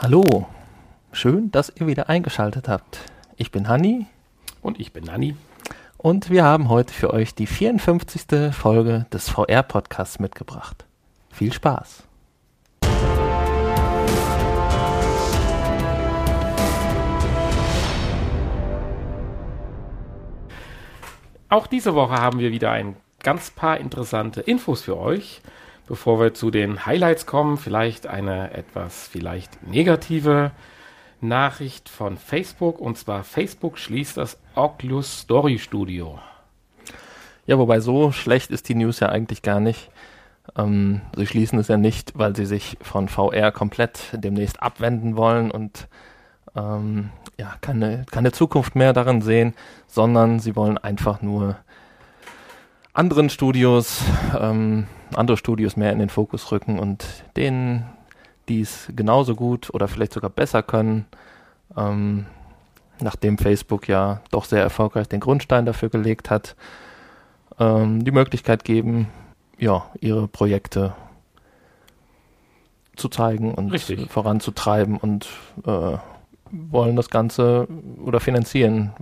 Hallo, schön, dass ihr wieder eingeschaltet habt. Ich bin Hanni. Und ich bin Nanni. Und wir haben heute für euch die 54. Folge des VR-Podcasts mitgebracht. Viel Spaß! Auch diese Woche haben wir wieder ein ganz paar interessante Infos für euch. Bevor wir zu den Highlights kommen, vielleicht eine etwas vielleicht negative Nachricht von Facebook. Und zwar Facebook schließt das Oculus Story Studio. Ja, wobei so schlecht ist die News ja eigentlich gar nicht. Ähm, sie schließen es ja nicht, weil sie sich von VR komplett demnächst abwenden wollen und ähm, ja, keine, keine Zukunft mehr darin sehen, sondern sie wollen einfach nur anderen Studios, ähm, andere Studios mehr in den Fokus rücken und denen, die es genauso gut oder vielleicht sogar besser können, ähm, nachdem Facebook ja doch sehr erfolgreich den Grundstein dafür gelegt hat, ähm, die Möglichkeit geben, ja, ihre Projekte zu zeigen und Richtig. voranzutreiben und äh, wollen das Ganze oder finanzieren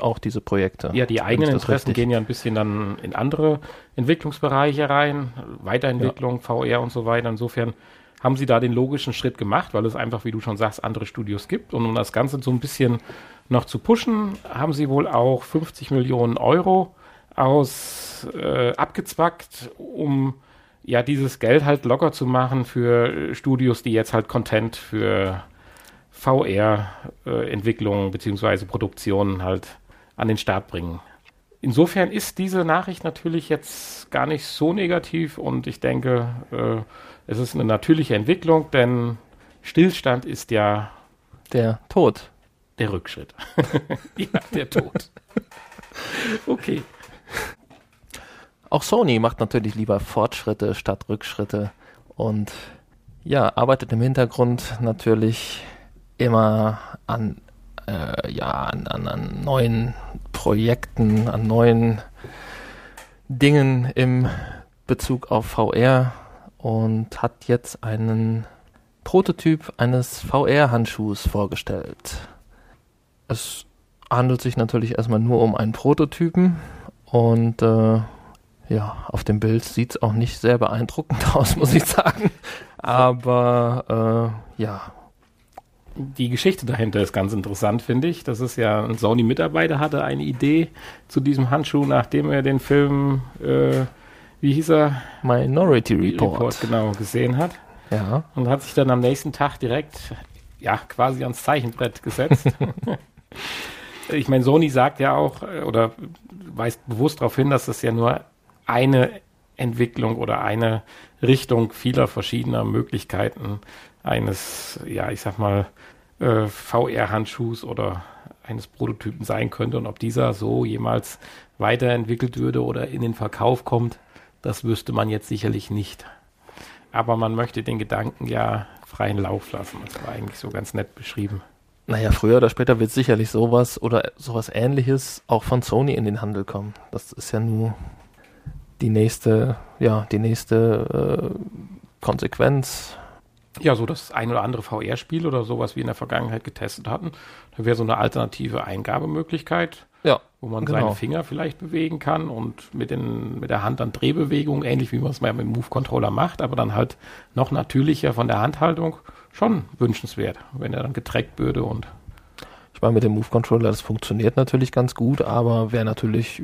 auch diese Projekte. Ja, die eigenen Interessen richtig- gehen ja ein bisschen dann in andere Entwicklungsbereiche rein, Weiterentwicklung, VR und so weiter. Insofern haben sie da den logischen Schritt gemacht, weil es einfach, wie du schon sagst, andere Studios gibt. Und um das Ganze so ein bisschen noch zu pushen, haben sie wohl auch 50 Millionen Euro aus äh, abgezwackt, um ja dieses Geld halt locker zu machen für äh, Studios, die jetzt halt Content für VR-Entwicklung beziehungsweise Produktionen halt an den Start bringen. Insofern ist diese Nachricht natürlich jetzt gar nicht so negativ und ich denke, äh, es ist eine natürliche Entwicklung, denn Stillstand ist ja Der Tod. der Rückschritt. ja, der Tod. okay. Auch Sony macht natürlich lieber Fortschritte statt Rückschritte und ja, arbeitet im Hintergrund natürlich immer an, äh, ja, an, an, an neuen Projekten, an neuen Dingen im Bezug auf VR und hat jetzt einen Prototyp eines VR-Handschuhs vorgestellt. Es handelt sich natürlich erstmal nur um einen Prototypen und äh, ja, auf dem Bild sieht es auch nicht sehr beeindruckend aus, muss ich sagen. Aber äh, ja, Die Geschichte dahinter ist ganz interessant, finde ich. Das ist ja ein Sony-Mitarbeiter hatte eine Idee zu diesem Handschuh, nachdem er den Film, äh, wie hieß er? Minority Report. genau, gesehen hat. Ja, und hat sich dann am nächsten Tag direkt, ja, quasi ans Zeichenbrett gesetzt. ich meine, Sony sagt ja auch, äh, oder weist bewusst darauf hin, dass es ja nur eine Entwicklung oder eine Richtung vieler verschiedener Möglichkeiten eines, ja, ich sag mal, äh, VR-Handschuhs oder eines Prototypen sein könnte und ob dieser so jemals weiterentwickelt würde oder in den Verkauf kommt, das wüsste man jetzt sicherlich nicht. Aber man möchte den Gedanken ja freien Lauf lassen. Das war eigentlich so ganz nett beschrieben. naja, früher oder später wird sicherlich sowas oder sowas ähnliches auch von Sony in den Handel kommen. Das ist ja nur die nächste, ja, die nächste äh, Konsequenz. Ja, so das ein oder andere VR-Spiel oder so, was wir in der Vergangenheit getestet hatten, da wäre so eine alternative Eingabemöglichkeit, Ja, wo man Genau. seine Finger vielleicht bewegen kann und mit, den, mit der Hand dann Drehbewegungen, ähnlich wie man es mal mit dem Move-Controller macht, aber dann halt noch natürlicher von der Handhaltung, schon wünschenswert, wenn er dann getrackt würde und Ich meine, mit dem Move Controller, das funktioniert natürlich ganz gut, aber wäre natürlich äh,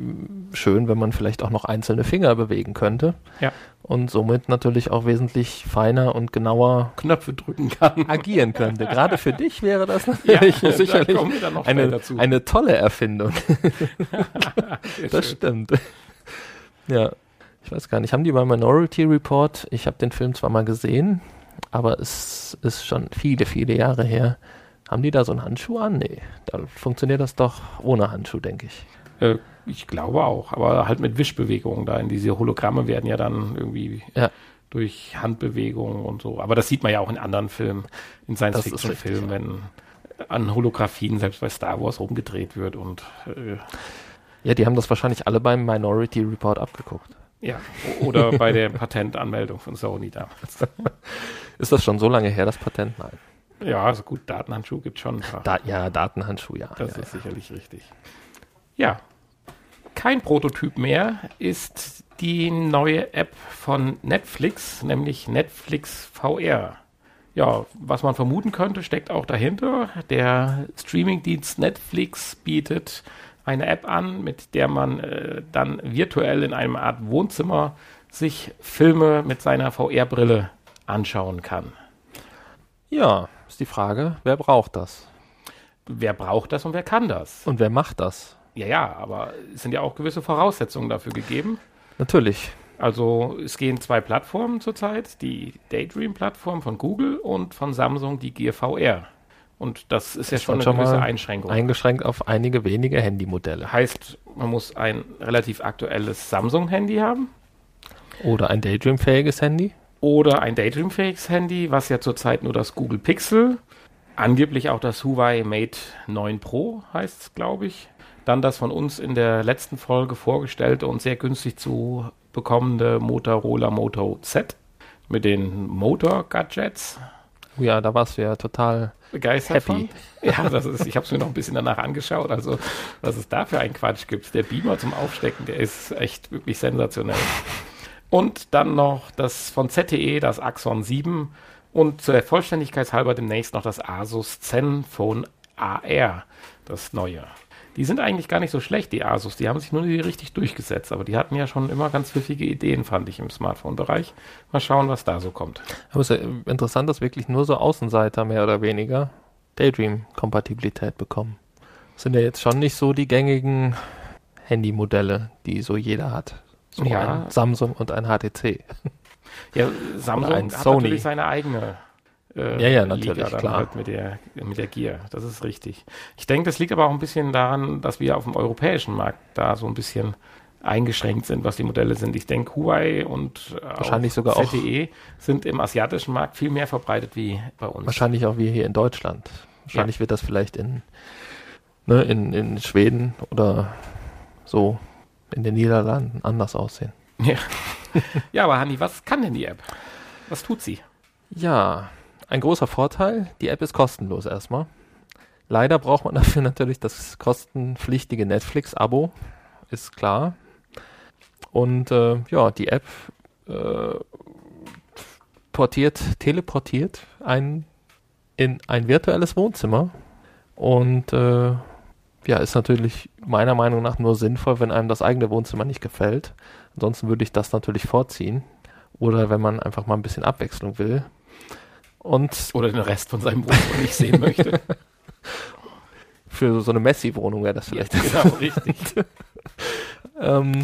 schön, wenn man vielleicht auch noch einzelne Finger bewegen könnte. Ja. Und somit natürlich auch wesentlich feiner und genauer Knöpfe drücken kann. agieren könnte. Gerade für dich wäre das natürlich da sicherlich noch eine, eine tolle Erfindung. Das schön. stimmt. Ja, ich weiß gar nicht. Haben die bei Minority Report, ich habe den Film zwar mal gesehen, aber es ist schon viele, viele Jahre her. Haben die da so einen Handschuh an? Nee, da funktioniert das doch ohne Handschuh, denke ich. Äh, ich glaube auch, aber halt mit Wischbewegungen da. In diese Hologramme werden ja dann irgendwie Ja. durch Handbewegungen und so. Aber das sieht man ja auch in anderen Filmen, in Science-Fiction-Filmen, wenn an Holographien selbst bei Star Wars rumgedreht wird und äh, Ja, die haben das wahrscheinlich alle beim Minority Report abgeguckt. ja, oder bei der Patentanmeldung von Sony damals. Ist das schon so lange her, das Patent? Nein. Ja, also gut, Datenhandschuh gibt schon ein paar. Da, ja, Datenhandschuh, ja. Das ja, ist sicherlich richtig. Ja, kein Prototyp mehr ist die neue App von Netflix, nämlich Netflix VR. Ja, was man vermuten könnte, steckt auch dahinter. Der Streamingdienst Netflix bietet eine App an, mit der man äh, dann virtuell in einem Art Wohnzimmer sich Filme mit seiner VR-Brille anschauen kann. Ja, ist die Frage, wer braucht das? Wer braucht das und wer kann das? Und wer macht das? Ja, ja, aber es sind ja auch gewisse Voraussetzungen dafür gegeben. Natürlich. Also es gehen zwei Plattformen zurzeit, die Daydream-Plattform von Google und von Samsung die Gear VR. Und das ist ja Das schon eine schon gewisse Einschränkung. Eingeschränkt auf einige wenige Handymodelle. heißt, man muss ein relativ aktuelles Samsung-Handy haben Oder ein Daydream-fähiges Handy. Oder ein Daydream-fähiges Handy, was ja zurzeit nur das Google Pixel, angeblich auch das Huawei Mate 9 Pro heißt es, glaube ich. Dann das von uns in der letzten Folge vorgestellte und sehr günstig zu bekommende Motorola Moto Z mit den Motor-Gadgets. Oh ja, da warst du ja total begeistert Happy. von. Ja, das ist, ich habe es mir noch ein bisschen danach angeschaut. Also, was es da für einen Quatsch gibt. Der Beamer zum Aufstecken, der ist echt wirklich sensationell. Und dann noch das von ZTE, das Axon 7 und zur Vollständigkeit halber demnächst noch das Asus Zenfone AR, das neue. Die sind eigentlich gar nicht so schlecht, die Asus. Die haben sich nur nie richtig durchgesetzt, aber die hatten ja schon immer ganz pfiffige Ideen, fand ich, im Smartphone-Bereich. Mal schauen, was da so kommt. Aber es ist ja interessant, dass wirklich nur so Außenseiter mehr oder weniger Daydream-Kompatibilität bekommen. Das sind ja jetzt schon nicht so die gängigen Handymodelle, die so jeder hat. So Ja. ein Samsung und ein HTC. Ja, Samsung ein hat Sony. natürlich seine eigene äh, Ja, ja, natürlich, klar. Halt mit, der, mit der Gear. Das ist richtig. Ich denke, das liegt aber auch ein bisschen daran, dass wir auf dem europäischen Markt da so ein bisschen eingeschränkt sind, was die Modelle sind. Ich denke, Huawei und äh, Wahrscheinlich sogar auch- ZTE sind im asiatischen Markt viel mehr verbreitet wie bei uns. Wahrscheinlich auch wir hier in Deutschland. Wahrscheinlich wird das vielleicht in, ne, in, in Schweden oder so in den Niederlanden anders aussehen. Ja. ja, aber Hanni, was kann denn die App? Was tut sie? Ja, ein großer Vorteil, die App ist kostenlos erstmal. Leider braucht man dafür natürlich das kostenpflichtige Netflix-Abo, ist klar. Und äh, ja, die App äh, portiert, teleportiert ein, in ein virtuelles Wohnzimmer und äh, ja, ist natürlich meiner Meinung nach nur sinnvoll, wenn einem das eigene Wohnzimmer nicht gefällt. Ansonsten würde ich das natürlich vorziehen. Oder wenn man einfach mal ein bisschen Abwechslung will. Und Oder den Rest von seinem Wohnzimmer nicht sehen möchte. für so eine Messi-Wohnung wäre das vielleicht. genau, richtig. ähm,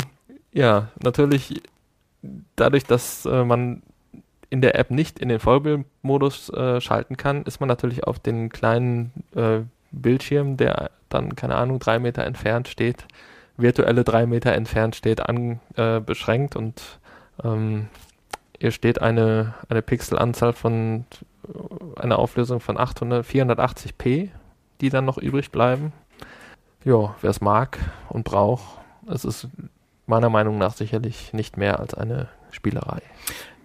ja, natürlich dadurch, dass äh, man in der App nicht in den Vollbildmodus äh, schalten kann, ist man natürlich auf den kleinen äh, Bildschirm, der dann, keine Ahnung, drei Meter entfernt steht, virtuelle drei Meter entfernt steht, an, äh, beschränkt und ähm, hier steht eine, eine Pixelanzahl von einer Auflösung von 800, 480p, die dann noch übrig bleiben. Ja, wer es mag und braucht, es ist meiner Meinung nach sicherlich nicht mehr als eine Spielerei.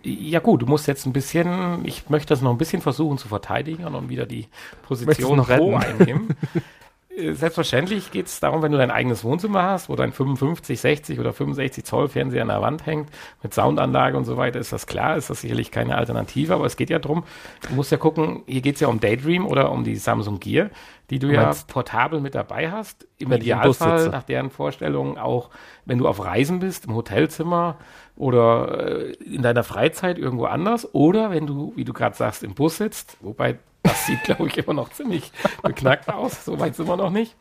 Ja gut, du musst jetzt ein bisschen, ich möchte das noch ein bisschen versuchen zu verteidigen und wieder die Position noch pro einnehmen. Äh, Selbstverständlich geht es darum, wenn du dein eigenes Wohnzimmer hast, wo dein 55, 60 oder 65 Zoll Fernseher an der Wand hängt, mit Soundanlage und so weiter, ist das klar, ist das sicherlich keine Alternative, aber es geht ja darum, du musst ja gucken, hier geht es ja um Daydream oder um die Samsung Gear, die du Du ja portabel mit dabei hast. Im Idealfall, nach deren Vorstellung, auch wenn du auf Reisen bist, im Hotelzimmer oder äh, in deiner Freizeit irgendwo anders oder wenn du, wie du gerade sagst, im Bus sitzt, wobei das sieht, glaube ich, immer noch ziemlich beknackt aus, so weit sind wir noch nicht,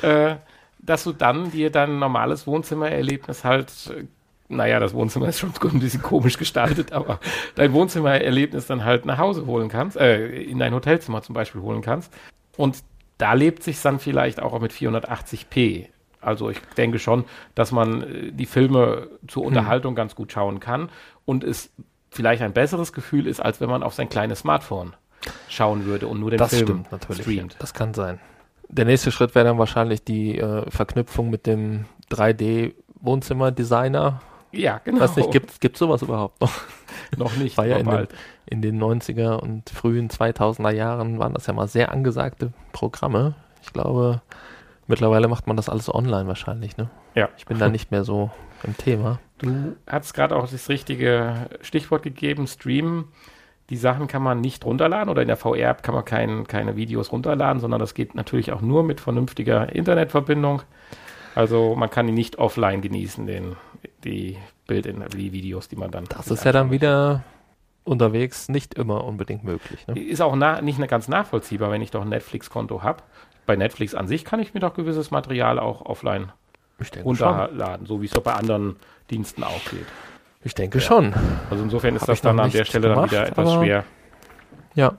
äh, dass du dann dir dein normales Wohnzimmererlebnis halt, äh, naja, das Wohnzimmer ist schon ein bisschen komisch gestaltet, aber dein Wohnzimmererlebnis dann halt nach Hause holen kannst, äh, in dein Hotelzimmer zum Beispiel holen kannst. Und da lebt sich dann vielleicht auch mit 480p. Also ich denke schon, dass man äh, die Filme zur Hm. Unterhaltung ganz gut schauen kann und es vielleicht ein besseres Gefühl ist, als wenn man auf sein kleines Smartphone schauen würde und nur den Das Film stimmt natürlich. streamt. Das kann sein. Der nächste Schritt wäre dann wahrscheinlich die äh, Verknüpfung mit dem 3D-Wohnzimmer-Designer, Ja, genau. Weiß nicht, gibt es sowas überhaupt noch? noch nicht. War ja in den, in den 90er und frühen 2000er Jahren waren das ja mal sehr angesagte Programme. Ich glaube, mittlerweile macht man das alles online wahrscheinlich, ne? Ja. Ich bin da nicht mehr so im Thema. Du hast gerade auch das richtige Stichwort gegeben, streamen. Die Sachen kann man nicht runterladen oder in der VR-App kann man kein, keine Videos runterladen, sondern das geht natürlich auch nur mit vernünftiger Internetverbindung. Also man kann die nicht offline genießen, den, die Bild die Videos, die man dann. Das ist ja dann wieder unterwegs nicht immer unbedingt möglich. Ne? Ist auch na, nicht ganz nachvollziehbar, wenn ich doch ein Netflix-Konto habe. Bei Netflix an sich kann ich mir doch gewisses Material auch offline runterladen, so wie es doch bei anderen Diensten auch geht. Ich denke schon. Also insofern ist Hab das dann an der Stelle dann gemacht, wieder etwas schwer Ja.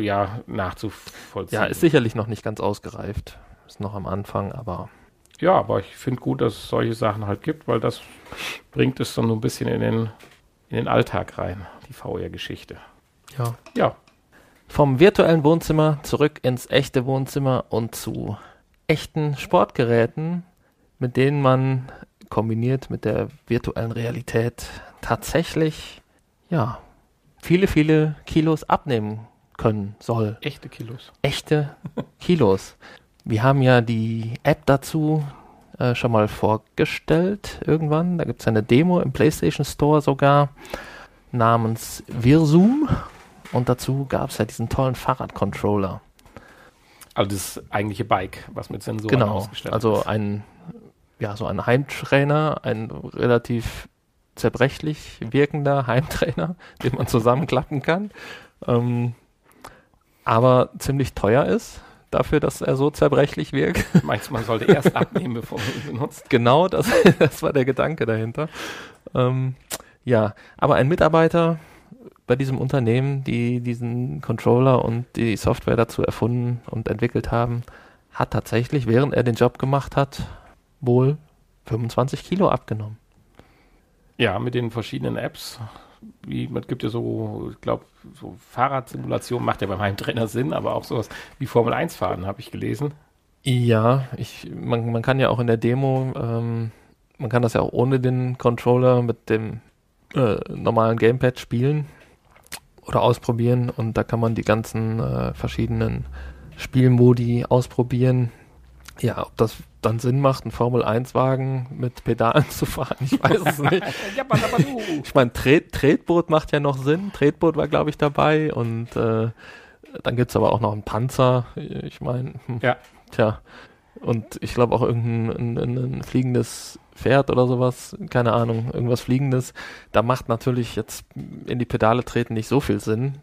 ja, nachzuvollziehen. Ja, ist sicherlich noch nicht ganz ausgereift. Ist noch am Anfang, aber Ja, aber ich finde gut, dass es solche Sachen halt gibt, weil das bringt es dann so ein bisschen in den, in den Alltag rein, die VR-Geschichte. ja. Ja, Vom virtuellen Wohnzimmer zurück ins echte Wohnzimmer und zu echten Sportgeräten, mit denen man kombiniert mit der virtuellen Realität tatsächlich, ja, viele, viele Kilos abnehmen können soll. echte Kilos. Echte Kilos. Wir haben ja die App dazu äh, schon mal vorgestellt irgendwann. Da gibt es eine Demo im PlayStation Store sogar namens Virsum. Und dazu gab es ja diesen tollen Fahrradcontroller. Also das eigentliche Bike, was mit Sensoren Genau. ausgestattet Also ist. ein, ja, so ein Heimtrainer, ein relativ zerbrechlich wirkender Heimtrainer, den man zusammenklappen kann. Ähm, aber ziemlich teuer ist, dafür, dass er so zerbrechlich wirkt. Meinst du, man sollte erst abnehmen, bevor man ihn benutzt? Genau, das, das war der Gedanke dahinter. Ähm, ja, aber ein Mitarbeiter bei diesem Unternehmen, die diesen Controller und die Software dazu erfunden und entwickelt haben, hat tatsächlich, während er den Job gemacht hat, wohl 25 Kilo abgenommen. Ja, mit den verschiedenen Apps. Wie, man gibt ja so, ich glaube, so Fahrradsimulation macht ja beim Heimtrainer Sinn, aber auch sowas wie Formel 1 fahren, habe ich gelesen. Ja, ich, man, man kann ja auch in der Demo, ähm, man kann das ja auch ohne den Controller mit dem äh, normalen Gamepad spielen oder ausprobieren und da kann man die ganzen äh, verschiedenen Spielmodi ausprobieren. Ja, ob das dann Sinn macht, einen Formel-1-Wagen mit Pedalen zu fahren, ich weiß es nicht. Ich meine, Tret Tretboot macht ja noch Sinn. Tretboot war, glaube ich, dabei. Und äh, dann gibt's aber auch noch einen Panzer. Ich meine, hm, Ja. tja. Und ich glaube auch irgendein ein, ein, fliegendes Pferd oder sowas, keine Ahnung, irgendwas Fliegendes. Da macht natürlich jetzt in die Pedale treten nicht so viel Sinn.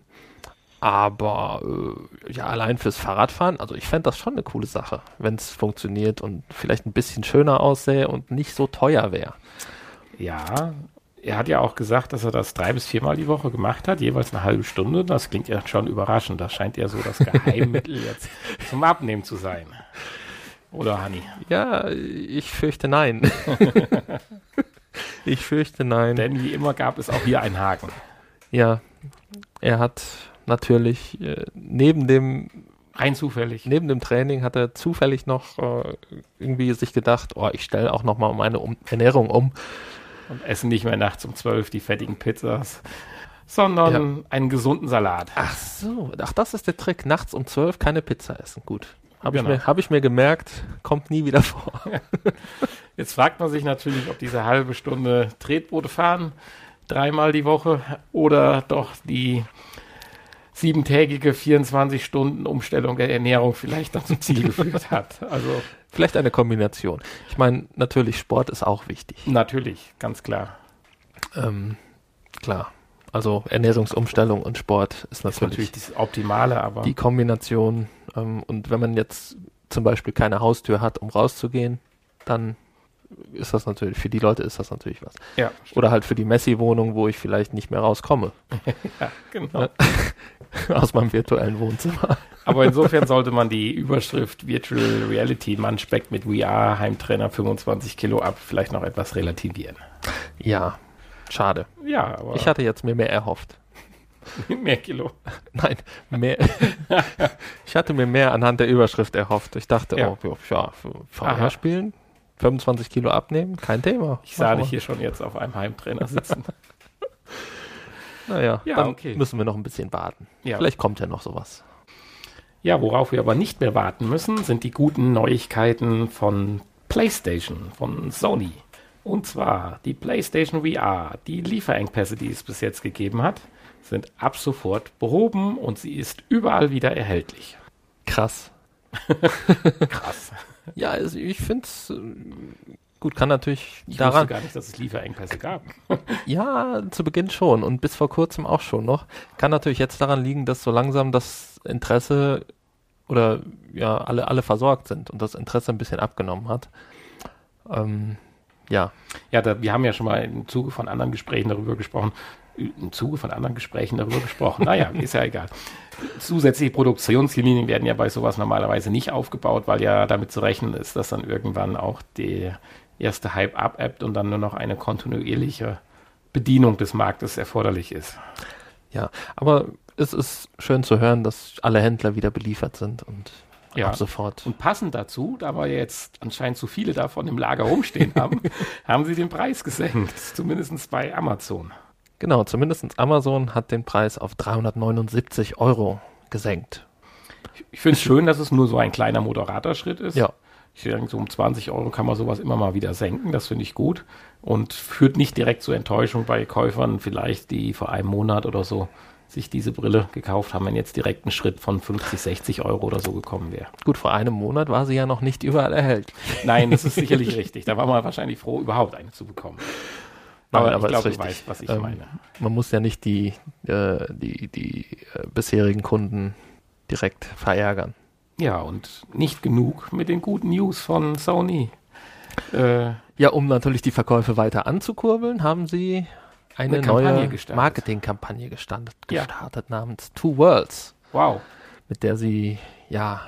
Aber äh, ja, allein fürs Fahrradfahren, also ich fände das schon eine coole Sache, wenn es funktioniert und vielleicht ein bisschen schöner aussähe und nicht so teuer wäre. Ja, er hat ja auch gesagt, dass er das drei bis viermal die Woche gemacht hat, jeweils eine halbe Stunde. Das klingt ja schon überraschend. Das scheint ja so das Geheimmittel jetzt zum Abnehmen zu sein. Oder, Hanni? Ja, ich fürchte nein. ich fürchte nein. Denn wie immer gab es auch hier einen Haken. Ja, er hat natürlich äh, neben dem Rein zufällig. neben dem Training hat er zufällig noch äh, irgendwie sich gedacht, oh, ich stelle auch noch mal meine um Ernährung um. Und essen nicht mehr nachts um zwölf die fettigen Pizzas, sondern einen gesunden Salat. Ach so, ach das ist der Trick. Nachts um zwölf keine Pizza essen. Gut, habe Genau. ich mir habe ich mir gemerkt, kommt nie wieder vor. Jetzt fragt man sich natürlich, ob diese halbe Stunde Tretboote fahren, dreimal die Woche, oder doch die siebentägige 24 Stunden Umstellung der Ernährung vielleicht dann zum Ziel geführt hat. Also Vielleicht eine Kombination. Ich meine, natürlich Sport ist auch wichtig. natürlich, ganz klar. Ähm, klar. Also Ernährungsumstellung und Sport ist Ist natürlich, natürlich das Optimale, aber die Kombination. Ähm, und wenn man jetzt zum Beispiel keine Haustür hat, um rauszugehen, dann ist das natürlich, für die Leute ist das natürlich was. ja, Oder halt für die Messi-Wohnung, wo ich vielleicht nicht mehr rauskomme ja, genau. aus meinem virtuellen Wohnzimmer. Aber insofern sollte man die Überschrift Virtual Reality, man speckt mit VR, Heimtrainer 25 Kilo ab, vielleicht noch etwas relativieren. Ja, schade. Ja, aber Ich hatte jetzt mir mehr erhofft. mehr Kilo. Nein, mehr. ich hatte mir mehr anhand der Überschrift erhofft. Ich dachte, Ja. oh, ja, VR spielen, 25 Kilo abnehmen, kein Thema. Ich sah dich hier schon jetzt auf einem Heimtrainer sitzen. naja, ja, dann okay. müssen wir noch ein bisschen warten. Ja. Vielleicht kommt ja noch sowas. Ja, worauf wir aber nicht mehr warten müssen, sind die guten Neuigkeiten von PlayStation, von Sony. Und zwar die PlayStation VR, die Lieferengpässe, die es bis jetzt gegeben hat, sind ab sofort behoben und sie ist überall wieder erhältlich. Krass. Krass. Ja, also ich finde es äh, gut, kann natürlich ich daran. gar nicht, dass es Lieferengpässe gab. ja, zu Beginn schon und bis vor kurzem auch schon noch. Kann natürlich jetzt daran liegen, dass so langsam das Interesse oder ja, alle, alle versorgt sind und das Interesse ein bisschen abgenommen hat. Ähm, ja. Ja, da, wir haben ja schon mal im Zuge von anderen Gesprächen darüber gesprochen, im Zuge von anderen Gesprächen darüber gesprochen. Naja, ist ja egal. Zusätzliche Produktionslinien werden ja bei sowas normalerweise nicht aufgebaut, weil ja damit zu rechnen ist, dass dann irgendwann auch der erste Hype abebbt und dann nur noch eine kontinuierliche Bedienung des Marktes erforderlich ist. Ja, aber es ist schön zu hören, dass alle Händler wieder beliefert sind und ja. ab sofort. Und passend dazu, da wir jetzt anscheinend zu viele davon im Lager rumstehen haben, haben sie den Preis gesenkt, zumindest bei Amazon. Genau, zumindest Amazon hat den Preis auf 379 Euro gesenkt. Ich finde es schön, dass es nur so ein kleiner moderater Schritt ist. Ja. Ich denke, so um 20 Euro kann man sowas immer mal wieder senken. Das finde ich gut. Und führt nicht direkt zu Enttäuschung bei Käufern, vielleicht, die vor einem Monat oder so sich diese Brille gekauft haben, wenn jetzt direkt ein Schritt von 50, 60 Euro oder so gekommen wäre. Gut, vor einem Monat war sie ja noch nicht überall erhältlich. Nein, das ist sicherlich richtig. Da war man wahrscheinlich froh, überhaupt eine zu bekommen. Aber, aber ich glaube, du weißt, was ich ähm, meine. Man muss ja nicht die, äh, die, die äh, bisherigen Kunden direkt verärgern. Ja, und nicht genug mit den guten News von Sony. Äh, ja, um natürlich die Verkäufe weiter anzukurbeln, haben sie eine, eine neue Marketingkampagne gestartet, gestartet ja. namens Two Worlds. Wow. Mit der sie ja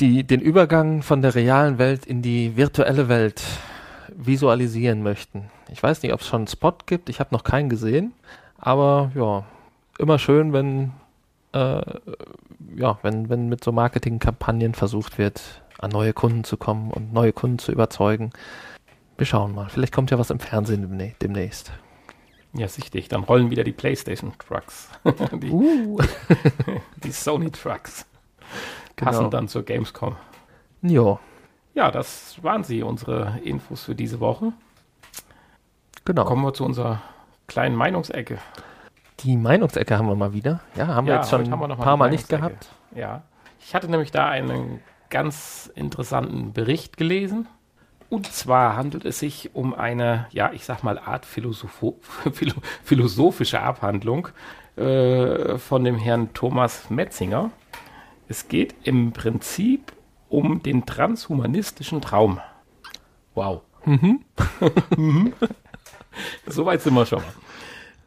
die, den Übergang von der realen Welt in die virtuelle Welt visualisieren möchten. Ich weiß nicht, ob es schon einen Spot gibt. Ich habe noch keinen gesehen. Aber ja, immer schön, wenn, äh, ja, wenn, wenn mit so Marketingkampagnen versucht wird, an neue Kunden zu kommen und neue Kunden zu überzeugen. Wir schauen mal. Vielleicht kommt ja was im Fernsehen demnächst. Ja, sichtig. Dann rollen wieder die PlayStation Trucks. die, uh. die Sony Trucks. Passen genau. dann zur Gamescom. Ja. Ja, das waren sie, unsere Infos für diese Woche. Genau. Kommen wir zu unserer kleinen Meinungsecke. Die Meinungsecke haben wir mal wieder. Ja, haben ja, wir jetzt schon ein paar Mal nicht gehabt. Ja. Ich hatte nämlich da einen ganz interessanten Bericht gelesen. Und zwar handelt es sich um eine, ja, ich sag mal, Art Philosopho philosophische Abhandlung äh, von dem Herrn Thomas Metzinger. Es geht im Prinzip um den transhumanistischen Traum. Wow. Mhm. mhm. Soweit sind wir schon.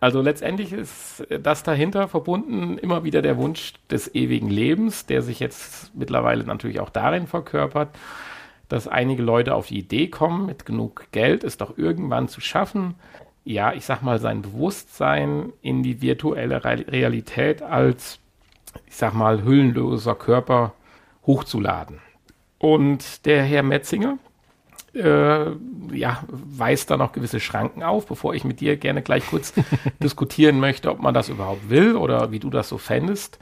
Also letztendlich ist das dahinter verbunden immer wieder der Wunsch des ewigen Lebens, der sich jetzt mittlerweile natürlich auch darin verkörpert, dass einige Leute auf die Idee kommen, mit genug Geld es doch irgendwann zu schaffen, ja, ich sag mal, sein Bewusstsein in die virtuelle Realität als, ich sag mal, hüllenloser Körper hochzuladen. Und der Herr Metzinger, äh, ja, weist da noch gewisse Schranken auf, bevor ich mit dir gerne gleich kurz diskutieren möchte, ob man das überhaupt will oder wie du das so fändest.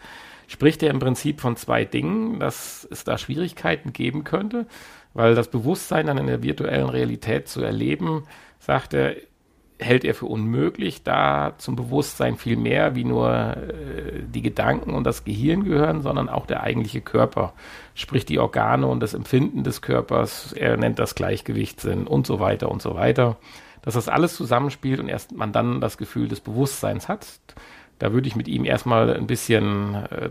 Spricht er im Prinzip von zwei Dingen, dass es da Schwierigkeiten geben könnte, weil das Bewusstsein dann in der virtuellen Realität zu erleben, sagt er, hält er für unmöglich, da zum Bewusstsein viel mehr wie nur äh, die Gedanken und das Gehirn gehören, sondern auch der eigentliche Körper, sprich die Organe und das Empfinden des Körpers, er nennt das Gleichgewichtssinn und so weiter und so weiter. Dass das alles zusammenspielt und erst man dann das Gefühl des Bewusstseins hat, da würde ich mit ihm erstmal ein bisschen äh,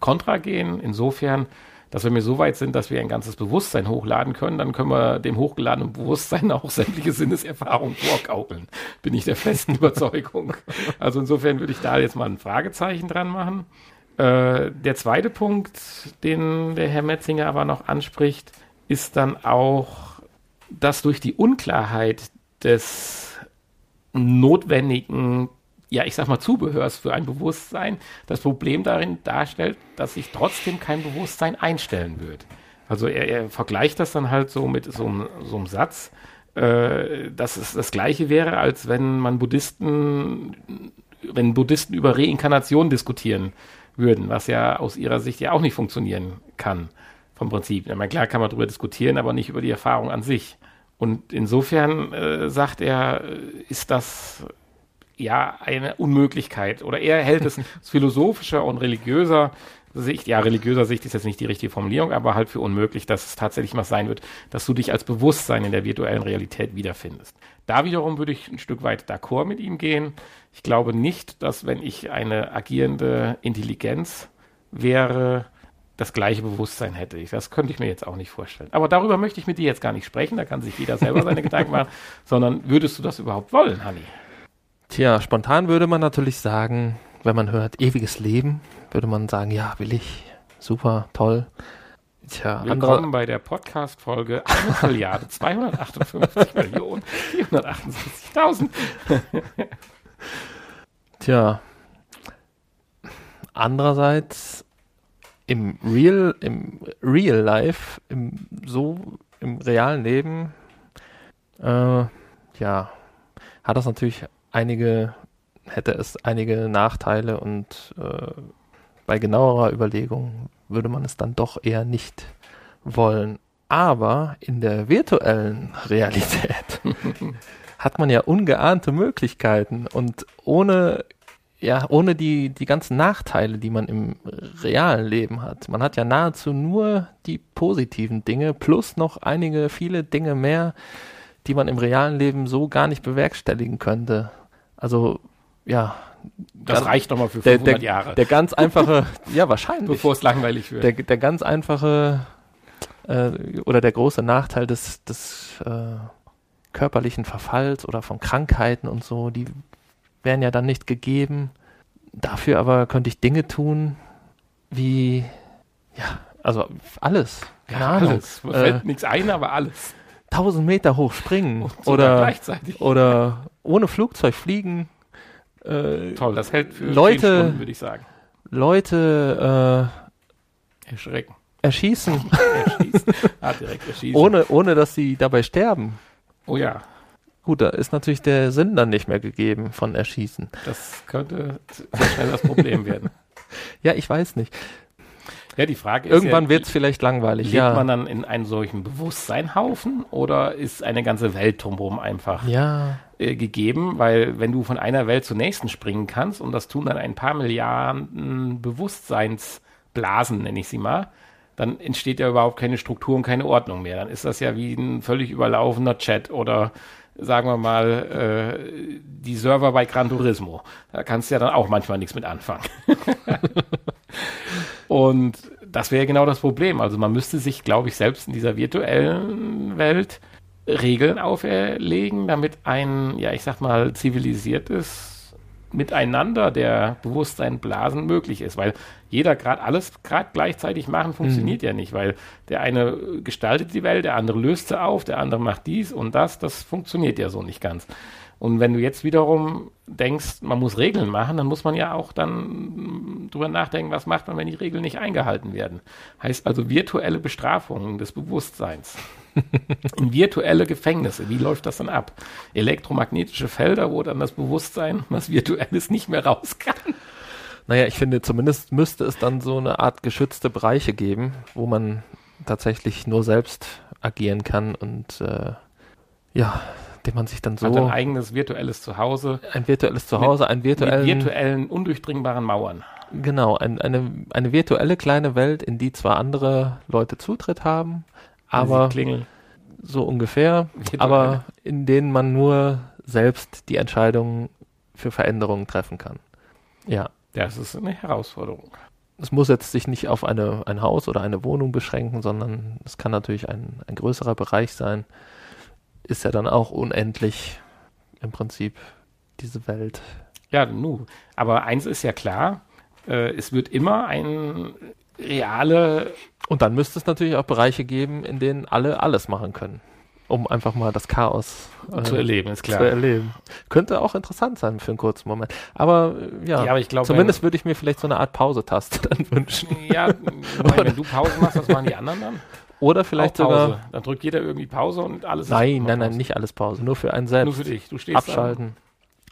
kontra gehen, insofern, dass wir mir so weit sind, dass wir ein ganzes Bewusstsein hochladen können, dann können wir dem hochgeladenen Bewusstsein auch sämtliche Sinneserfahrungen vorgaukeln. Bin ich der festen Überzeugung. Also insofern würde ich da jetzt mal ein Fragezeichen dran machen. Äh, der zweite Punkt, den der Herr Metzinger aber noch anspricht, ist dann auch, dass durch die Unklarheit des notwendigen ja, ich sag mal, Zubehörs für ein Bewusstsein das Problem darin darstellt, dass sich trotzdem kein Bewusstsein einstellen wird. Also er, er vergleicht das dann halt so mit so, einem- so einem Satz, äh, dass es das gleiche wäre, als wenn man Buddhisten, wenn Buddhisten über Reinkarnation diskutieren würden, was ja aus ihrer Sicht ja auch nicht funktionieren kann, vom Prinzip. Ich klar kann man darüber diskutieren, aber nicht über die Erfahrung an sich. Und insofern äh, sagt er, äh, ist das ja eine Unmöglichkeit. Oder er hält es aus philosophischer und religiöser Sicht, ja, religiöser Sicht ist jetzt nicht die richtige Formulierung, aber halt für unmöglich, dass es tatsächlich mal sein wird, dass du dich als Bewusstsein in der virtuellen Realität wiederfindest. Da wiederum würde ich ein Stück weit d'accord mit ihm gehen. Ich glaube nicht, dass wenn ich eine agierende Intelligenz wäre, das gleiche Bewusstsein hätte ich. Das könnte ich mir jetzt auch nicht vorstellen. Aber darüber möchte ich mit dir jetzt gar nicht sprechen, da kann sich jeder selber seine Gedanken machen, sondern würdest du das überhaupt wollen, Hanni? Tja, spontan würde man natürlich sagen, wenn man hört ewiges Leben, würde man sagen, ja, will ich. Super, toll. Tja, Willkommen bei der Podcast-Folge 1 Milliarde 258 Millionen 478.000. tja. Andererseits im Real, im Real Life, im so im realen Leben, äh, ja, hat das natürlich einige, hätte es einige Nachteile und äh, bei genauerer Überlegung würde man es dann doch eher nicht wollen. Aber in der virtuellen Realität hat man ja ungeahnte Möglichkeiten und ohne ja, ohne die, die ganzen Nachteile, die man im realen Leben hat. Man hat ja nahezu nur die positiven Dinge plus noch einige, viele Dinge mehr, die man im realen Leben so gar nicht bewerkstelligen könnte. Also, ja. Das ganz- reicht doch mal für der, 500 der, Jahre, der ganz einfache, ja, wahrscheinlich. bevor es langweilig wird. Der, der ganz einfache äh, oder der große Nachteil des, des äh, körperlichen Verfalls oder von Krankheiten und so, die wären ja dann nicht gegeben. Dafür aber könnte ich Dinge tun, wie, ja, also alles. Keine Ahnung. alles. Mir Äh, fällt nichts ein, aber alles. 1000 Meter hoch springen oder, gleichzeitig. oder ohne Flugzeug fliegen. Äh, Toll, das hält für Leute- 10 Stunden, würde ich sagen. Leute Erschrecken. äh, erschießen, Erschießen. ah, direkt erschießen. ohne, ohne dass sie dabei sterben. Oh ja, Gut, da ist natürlich der Sinn dann nicht mehr gegeben von Erschießen. das könnte sehr schnell das Problem werden. Ja, ich weiß nicht. Ja, die Frage ist Irgendwann ja, wird es vielleicht langweilig. lebt Ja, man dann in einen solchen Bewusstseinhaufen oder ist eine ganze Welt drumherum einfach ja, äh, gegeben? Weil wenn du von einer Welt zur nächsten springen kannst und das tun dann ein paar Milliarden Bewusstseinsblasen, nenne ich sie mal, dann entsteht ja überhaupt keine Struktur und keine Ordnung mehr. Dann ist das ja wie ein völlig überlaufener Chat oder sagen wir mal äh, die Server bei Gran Turismo. Da kannst du ja dann auch manchmal nichts mit anfangen. Und das wäre genau das Problem. Also man müsste sich, glaube ich, selbst in dieser virtuellen Welt Regeln auferlegen, damit ein, ja, ich sag mal, zivilisiertes Miteinander der Bewusstseinblasen möglich ist. Weil jeder gerade alles gerade gleichzeitig machen funktioniert ja nicht, weil der eine gestaltet die Welt, der andere löst sie auf, der andere macht dies und das. Das funktioniert ja so nicht ganz. Und wenn du jetzt wiederum denkst, man muss Regeln machen, dann muss man ja auch dann drüber nachdenken, was macht man, wenn die Regeln nicht eingehalten werden. Heißt also virtuelle Bestrafungen des Bewusstseins. In virtuelle Gefängnisse, wie läuft das dann ab? Elektromagnetische Felder, wo dann das Bewusstsein, was virtuell ist, nicht mehr raus kann. naja, ich finde, zumindest müsste es dann so eine Art geschützte Bereiche geben, wo man tatsächlich nur selbst agieren kann und äh, ja, dem man sich dann so Hat ein eigenes virtuelles Zuhause ein virtuelles Zuhause, ein mit virtuellen, virtuellen, undurchdringbaren Mauern. genau, ein, eine, eine virtuelle kleine Welt, in die zwar andere Leute Zutritt haben, aber so ungefähr, Virtuelle. aber in denen man nur selbst die Entscheidungen für Veränderungen treffen kann. Ja, Das ist eine Herausforderung. es muss jetzt sich nicht auf eine, ein Haus oder eine Wohnung beschränken, sondern es kann natürlich ein, ein größerer Bereich sein. Ist ja dann auch unendlich im Prinzip diese Welt. Ja, nu. Aber eins ist ja klar, äh, es wird immer ein reale, Und dann müsste es natürlich auch Bereiche geben, in denen alle alles machen können, um einfach mal das Chaos äh, zu erleben, ist klar. zu erleben. Könnte auch interessant sein für einen kurzen Moment. Aber ja, Ja, aber ich glaube, zumindest würde ich mir vielleicht so eine Art Pausetaste dann wünschen. Ja, wobei, wenn du Pause machst, was machen die anderen dann? Oder vielleicht sogar. Dann drückt jeder irgendwie Pause und alles Nein, nein, nein, nicht alles Pause. Nur für einen selbst. Nur für dich. Du stehst abschalten.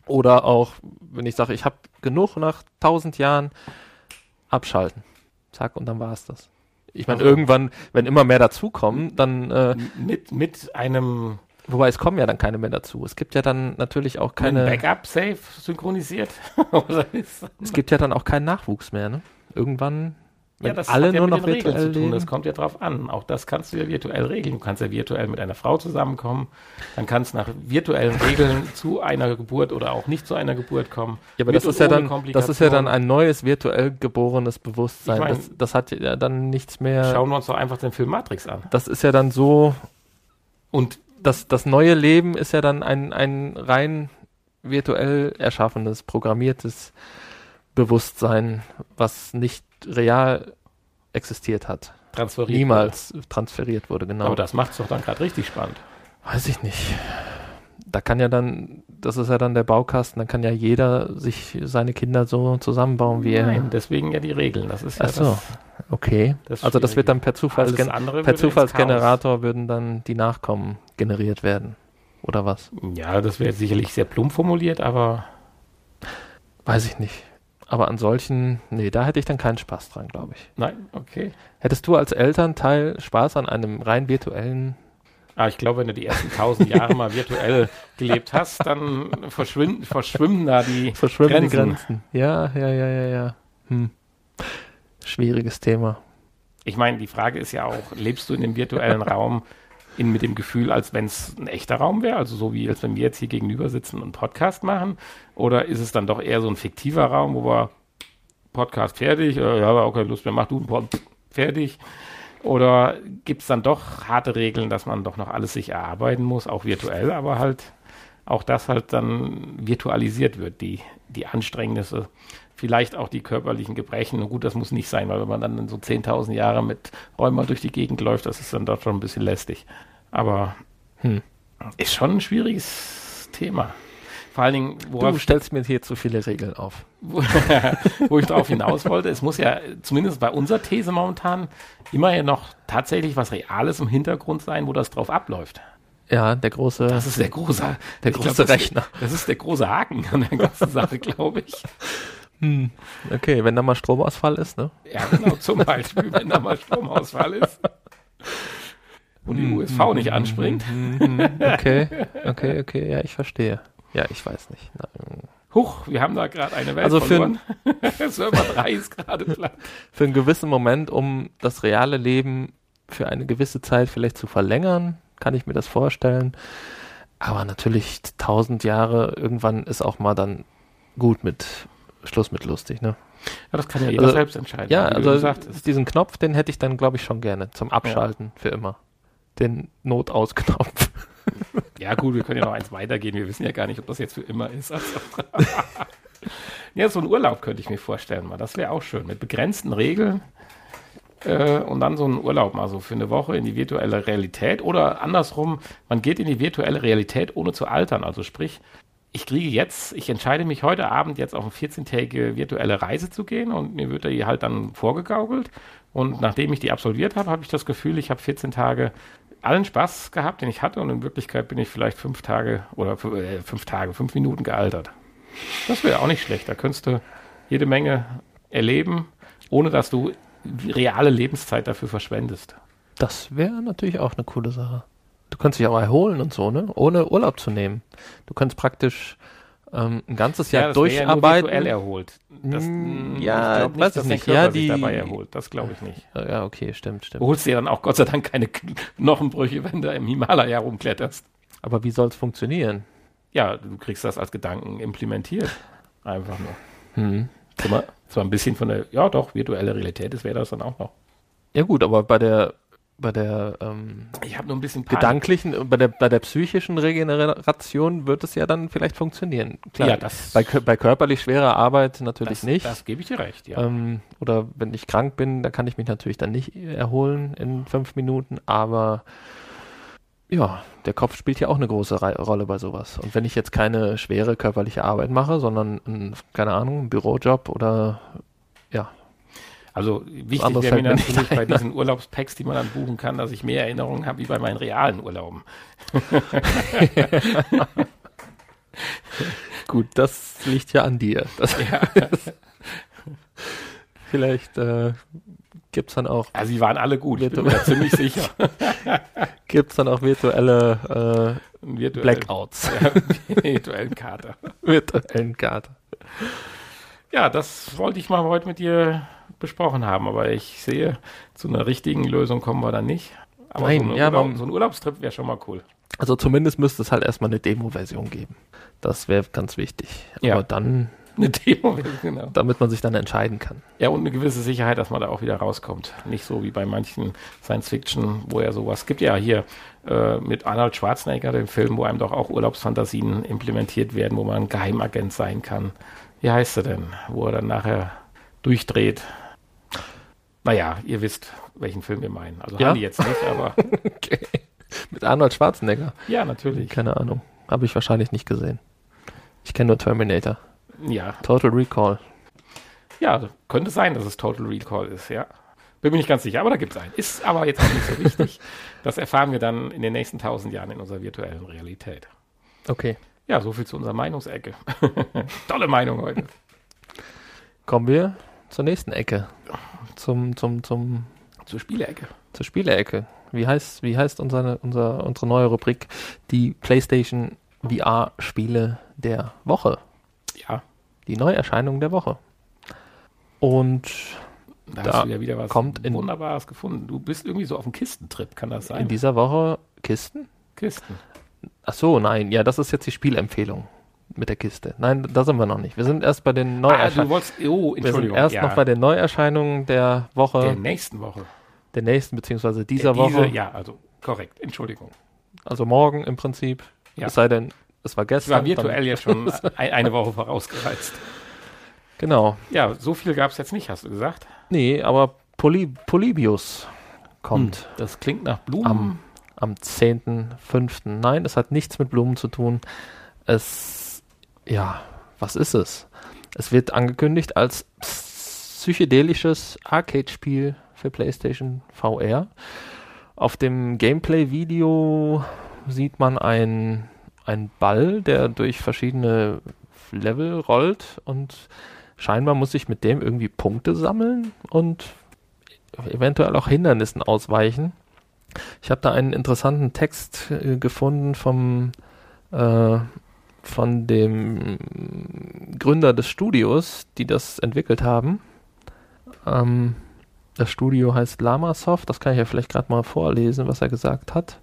Oder auch, wenn ich sage, ich habe genug nach tausend Jahren, abschalten. Zack, und dann war es das. Ich meine, Also- irgendwann, wenn immer mehr dazukommen, dann, äh, da. Mit, mit einem wobei es kommen ja dann keine mehr dazu. Es gibt ja dann natürlich auch keine Backup-Safe synchronisiert. Es gibt ja dann auch keinen Nachwuchs mehr, ne? Irgendwann, wenn ja, das alle hat ja nur mit noch den Regeln virtuell zu tun. Das kommt ja drauf an. Auch das kannst du ja virtuell regeln. Du kannst ja virtuell mit einer Frau zusammenkommen. Dann kannst nach virtuellen Regeln zu einer Geburt oder auch nicht zu einer Geburt kommen. Ja, aber Mit das ist ja dann, das ist ja dann ein neues virtuell geborenes Bewusstsein. Ich mein- das, das hat ja dann nichts mehr. Schauen wir uns doch einfach den Film Matrix an. Das ist ja dann so, Und das, das neue Leben ist ja dann ein, ein rein virtuell erschaffenes, programmiertes Bewusstsein, was nicht real existiert hat. transferiert. Niemals transferiert wurde, genau. Aber das macht es doch dann gerade richtig spannend. Weiß ich nicht. Da kann ja dann, das ist ja dann der Baukasten, da kann ja jeder sich seine Kinder so zusammenbauen, wie er. Nein, deswegen ja die Regeln. Das ist ja Ach so. das, Okay. das also das wird dann per, andere per Zufallsgenerator würden dann die Nachkommen generiert werden. Oder was? Ja, das wäre sicherlich sehr plump formuliert, aber Weiß ich nicht. Aber an solchen, nee, da hätte ich dann keinen Spaß dran, glaube ich. nein, okay. Hättest du als Elternteil Spaß an einem rein virtuellen Aber ich glaube, wenn du die ersten tausend Jahre mal virtuell gelebt hast, dann verschwinden, verschwimmen da die verschwimmende Grenzen. Grenzen? Ja, ja, ja, ja, ja. Hm. Schwieriges Thema. Ich meine, die Frage ist ja auch, lebst du in dem virtuellen Raum in, mit dem Gefühl, als wenn es ein echter Raum wäre, also so wie als wenn wir jetzt hier gegenüber sitzen und Podcast machen? Oder ist es dann doch eher so ein fiktiver Raum, wo wir Podcast fertig, äh, ja, keine Lust mehr, mach du einen Pod fertig? Oder gibt es dann doch harte Regeln, dass man doch noch alles sich erarbeiten muss, auch virtuell, aber halt auch das halt dann virtualisiert wird, die, die Anstrengnisse, vielleicht auch die körperlichen Gebrechen. Und gut, das muss nicht sein, weil wenn man dann so 10.000 Jahre mit Rheuma durch die Gegend läuft, das ist dann doch schon ein bisschen lästig. Aber Hm. ist schon ein schwieriges Thema. Vor allen Dingen, Du worauf stellst mir hier zu viele Regeln auf. wo, wo ich darauf hinaus wollte, es muss ja zumindest bei unserer These momentan immer ja noch tatsächlich was Reales im Hintergrund sein, wo das drauf abläuft. Ja, der große, Das ist der große, der große glaub, das- Rechner. Das ist der große Haken an der ganzen Sache, glaube ich. Hm. Okay, wenn da mal Stromausfall ist, ne? Ja, genau, zum Beispiel, wenn da mal Stromausfall ist und die USV nicht anspringt. Mhm, Okay, okay, okay, ja, ich verstehe. Ja, ich weiß nicht. Na, Huch, wir haben da gerade eine Welt Also verloren. Server 3 ist gerade platt. Für einen gewissen Moment, um das reale Leben für eine gewisse Zeit vielleicht zu verlängern, kann ich mir das vorstellen. Aber natürlich tausend Jahre, irgendwann ist auch mal dann gut mit Schluss mit lustig, ne? Ja, das kann ja jeder Also, selbst entscheiden. Ja, also gesagt diesen Knopf, den hätte ich dann, glaube ich, schon gerne zum Abschalten für immer. Den Notausknopf. Ja, gut, wir können ja noch eins weitergehen. Wir wissen ja gar nicht, ob das jetzt für immer ist. Also. ja, so ein Urlaub könnte ich mir vorstellen, mal. Das wäre auch schön. Mit begrenzten Regeln äh, und dann so ein Urlaub mal so für eine Woche in die virtuelle Realität. Oder andersrum, man geht in die virtuelle Realität, ohne zu altern. Also sprich, ich kriege jetzt, ich entscheide mich heute Abend jetzt auf eine 14-tägige virtuelle Reise zu gehen und mir wird die halt dann vorgegaukelt. Und nachdem ich die absolviert habe, habe ich das Gefühl, ich habe 14 Tage allen Spaß gehabt, den ich hatte. Und in Wirklichkeit bin ich vielleicht fünf Tage oder äh, fünf Tage, fünf Minuten gealtert. Das wäre auch nicht schlecht. Da könntest du jede Menge erleben, ohne dass du reale Lebenszeit dafür verschwendest. Das wäre natürlich auch eine coole Sache. Du könntest dich auch erholen und so, ne? Ohne Urlaub zu nehmen. Du könntest praktisch ähm, ein ganzes Jahr das wäre ja nur durcharbeiten. virtuell erholt. Das, mh, ja, glaub weiß ich dass nicht. Der Körper Ja, sich die- dabei erholt. Das glaube ich nicht. Ja, ja, okay, stimmt, Du stimmt. holst dir dann auch Gott sei Dank keine Knochenbrüche, wenn du im Himalaya rumkletterst. Aber wie soll es funktionieren? Ja, du kriegst das als Gedanken implementiert. Einfach nur. Hm. Zwar, zwar ein bisschen von der, ja doch, virtuelle Realität, das wäre das dann auch noch. Ja gut, aber bei der bei der ähm, Ich habe nur ein bisschen Panik. gedanklichen, bei der bei der psychischen Regeneration wird es ja dann vielleicht funktionieren. Klar, Ja, das- bei, bei körperlich schwerer Arbeit natürlich das, nicht. Das gebe ich dir recht, ja. Ähm, oder wenn ich krank bin, da kann ich mich natürlich dann nicht erholen in fünf Minuten, aber ja, der Kopf spielt ja auch eine große Rei- Rolle bei sowas. Und wenn ich jetzt keine schwere körperliche Arbeit mache, sondern, ein, keine Ahnung, einen Bürojob oder ja, Also wichtig wäre mir natürlich bei diesen Urlaubspacks, die man dann buchen kann, dass ich mehr Erinnerungen habe wie bei meinen realen Urlauben. Gut, das liegt ja an dir. Ja. vielleicht äh, gibt's dann auch Also die waren alle gut, ich bin mir Virtuell. ziemlich sicher. gibt's dann auch virtuelle äh, virtuellen- Blackouts, Ja, virtuellen Kater. virtuellen Kater. Ja, das wollte ich mal heute mit dir besprochen haben, aber ich sehe, zu einer richtigen Lösung kommen wir dann nicht. Aber Nein, so, ja, Urlaub, so ein Urlaubstrip wäre schon mal cool. Also zumindest müsste es halt erstmal eine Demo-Version geben. Das wäre ganz wichtig. Ja. Aber dann, Eine Demo, genau. damit man sich dann entscheiden kann. Ja, und eine gewisse Sicherheit, dass man da auch wieder rauskommt. Nicht so wie bei manchen Science-Fiction, wo ja sowas gibt. Ja, hier äh, mit Arnold Schwarzenegger, dem Film, wo einem doch auch Urlaubsfantasien implementiert werden, wo man ein Geheimagent sein kann. Wie heißt er denn? Wo er dann nachher durchdreht. Naja, ihr wisst, welchen Film wir meinen. Also Ja? haben die jetzt nicht, aber Okay. Mit Arnold Schwarzenegger. ja, natürlich. Keine Ahnung. Habe ich wahrscheinlich nicht gesehen. Ich kenne nur Terminator. Ja, Total Recall. ja, könnte sein, dass es Total Recall ist, ja. Bin mir nicht ganz sicher, aber da gibt es einen. Ist aber jetzt auch nicht so wichtig. Das erfahren wir dann in den nächsten tausend Jahren in unserer virtuellen Realität. Okay. Ja, so viel zu unserer Meinungsecke. Tolle Meinung heute. Kommen wir zur nächsten Ecke. Zum, zum, zum, Zur Spielecke. zur Spielecke. Wie heißt, wie heißt unsere, unser, unsere neue Rubrik? Die PlayStation VR-Spiele der Woche. Ja, Die Neuerscheinung der Woche. Und da, Da hast du ja wieder was kommt in- Wunderbares gefunden. Du bist irgendwie so auf dem Kistentrip, kann das sein? in dieser Woche Kisten? Kisten. Ach so, nein. Ja, das ist jetzt die Spielempfehlung mit der Kiste. Nein, da sind wir noch nicht. Wir sind erst bei den Ah, Neuerscheinungen. wolltest, oh, wir sind erst ja, noch bei den Neuerscheinungen der Woche, der der, nächsten Woche. nächsten beziehungsweise dieser diese, Woche. Ja, also korrekt. Entschuldigung. Also morgen im Prinzip. Ja. Es sei denn, es war gestern. war virtuell jetzt schon ein, eine Woche vorausgereizt. Genau. Ja, so viel gab es jetzt nicht, hast du gesagt. Nee, aber Poly Polybius kommt Das klingt nach Blumen. am, am 10.05. Nein, es hat nichts mit Blumen zu tun. Es, ja, was ist es? Es wird angekündigt als psychedelisches Arcade-Spiel für PlayStation VR. Auf dem Gameplay-Video sieht man einen Ball, der durch verschiedene Level rollt und scheinbar muss ich mit dem irgendwie Punkte sammeln und eventuell auch Hindernissen ausweichen. Ich habe da einen interessanten Text äh, gefunden vom äh, von dem Gründer des Studios, die das entwickelt haben. Ähm, das Studio heißt Lamasoft, das kann ich ja vielleicht gerade mal vorlesen, was er gesagt hat.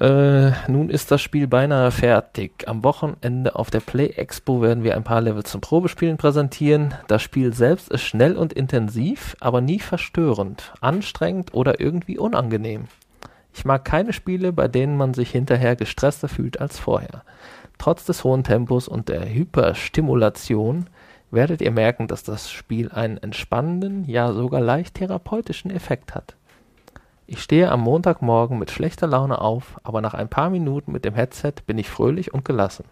Äh, nun ist das Spiel beinahe fertig. Am Wochenende auf der Play Expo werden wir ein paar Level zum Probespielen präsentieren. Das Spiel selbst ist schnell und intensiv, aber nie verstörend, anstrengend oder irgendwie unangenehm. Ich mag keine Spiele, bei denen man sich hinterher gestresster fühlt als vorher. Trotz des hohen Tempos und der Hyperstimulation werdet ihr merken, dass das Spiel einen entspannenden, ja sogar leicht therapeutischen Effekt hat. Ich stehe am Montagmorgen mit schlechter Laune auf, aber nach ein paar Minuten mit dem Headset bin ich fröhlich und gelassen.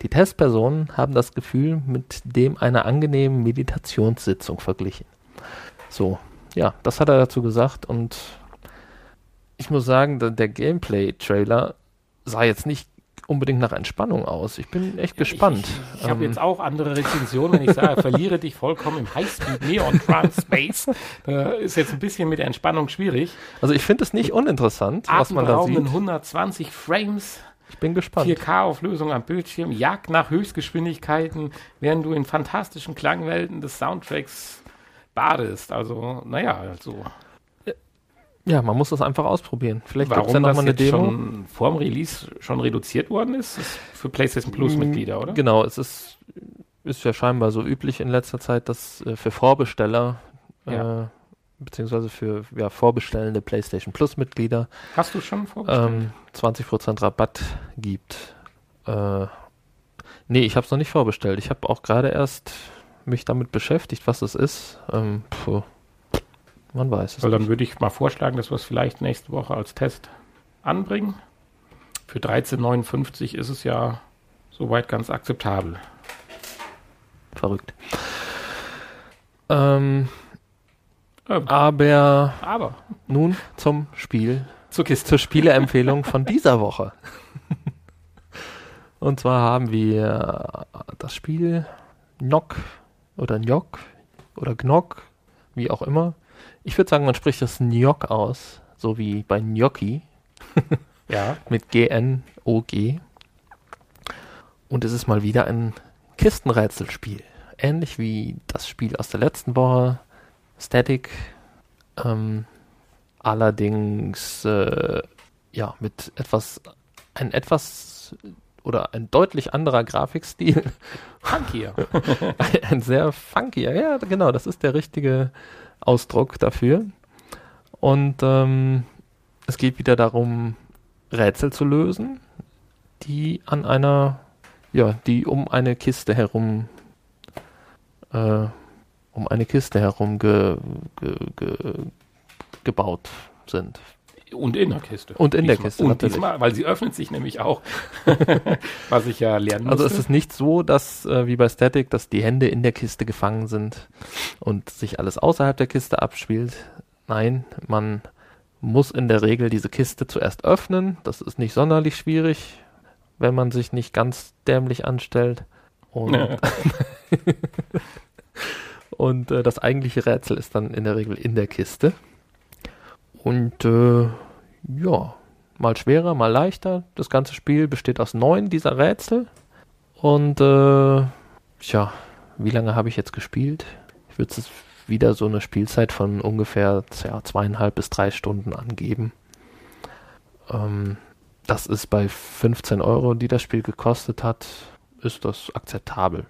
Die Testpersonen haben das Gefühl mit dem einer angenehmen Meditationssitzung verglichen. So, ja, das hat er dazu gesagt und ich muss sagen, der, Gameplay-Trailer sah jetzt nicht unbedingt nach Entspannung aus. Ich bin echt gespannt. Ich, ich, ich habe Ähm, jetzt auch andere Rezensionen, wenn ich sage, verliere dich vollkommen im Highspeed Neon Trance Space. Da ist jetzt ein bisschen mit der Entspannung schwierig. also ich finde es nicht uninteressant, was man da sieht. 120 Frames, Ich bin gespannt. 4K-Auflösung am Bildschirm, Jagd nach Höchstgeschwindigkeiten, während du in fantastischen Klangwelten des Soundtracks badest. Also, naja, also Ja, man muss das einfach ausprobieren. Vielleicht gibt es ja noch das mal eine Demo. schon vorm Release schon reduziert worden ist, ist für PlayStation Plus Mitglieder, oder? Genau, es ist, ist ja scheinbar so üblich in letzter Zeit, dass äh, für Vorbesteller Ja. äh, beziehungsweise für ja, vorbestellende PlayStation Plus Mitglieder Hast du schon vorgestellt? ähm, 20% Rabatt gibt. Äh, nee, ich habe es noch nicht vorbestellt. Ich habe auch gerade erst mich damit beschäftigt, was es ist. Ähm, puh, man weiß es Weil dann würde ich mal vorschlagen, dass wir es vielleicht nächste Woche als Test anbringen. Für 13,59 ist es ja soweit ganz akzeptabel. Verrückt. Ähm, Ähm, aber, aber nun zum Spiel, zur, Kiste. zur Spieleempfehlung von dieser Woche. Und zwar haben wir das Spiel Nock oder Njok oder Gnock, wie auch immer. Ich würde sagen, man spricht das Njok aus, so wie bei Gnocchi. ja. Mit G-N-O-G. Und es ist mal wieder ein Kistenrätselspiel. Ähnlich wie das Spiel aus der letzten Woche, Static. Ähm, allerdings äh, ja mit etwas ein etwas oder ein deutlich anderer Grafikstil. Funkier. ein, ein sehr funkier, ja genau, das ist der richtige Ausdruck dafür. Und ähm, es geht wieder darum, Rätsel zu lösen, die an einer, ja, die um eine Kiste herum, äh, um eine Kiste herum ge, ge, ge, gebaut sind. Und in der Kiste. Und in diesmal. der Kiste, Und natürlich. diesmal, weil sie öffnet sich nämlich auch, was ich ja lernen musste. Also es ist nicht so, dass äh, wie bei Static, dass die Hände in der Kiste gefangen sind und sich alles außerhalb der Kiste abspielt. Nein, man muss in der Regel diese Kiste zuerst öffnen. Das ist nicht sonderlich schwierig, wenn man sich nicht ganz dämlich anstellt. Und, und äh, das eigentliche Rätsel ist dann in der Regel in der Kiste. Und äh, ja, mal schwerer, mal leichter. Das ganze Spiel besteht aus neun dieser Rätsel. Und äh, tja, wie lange habe ich jetzt gespielt? Ich würde es wieder so eine Spielzeit von ungefähr ja, zweieinhalb bis drei Stunden angeben. Ähm, das ist bei 15 Euro, die das Spiel gekostet hat, ist das akzeptabel.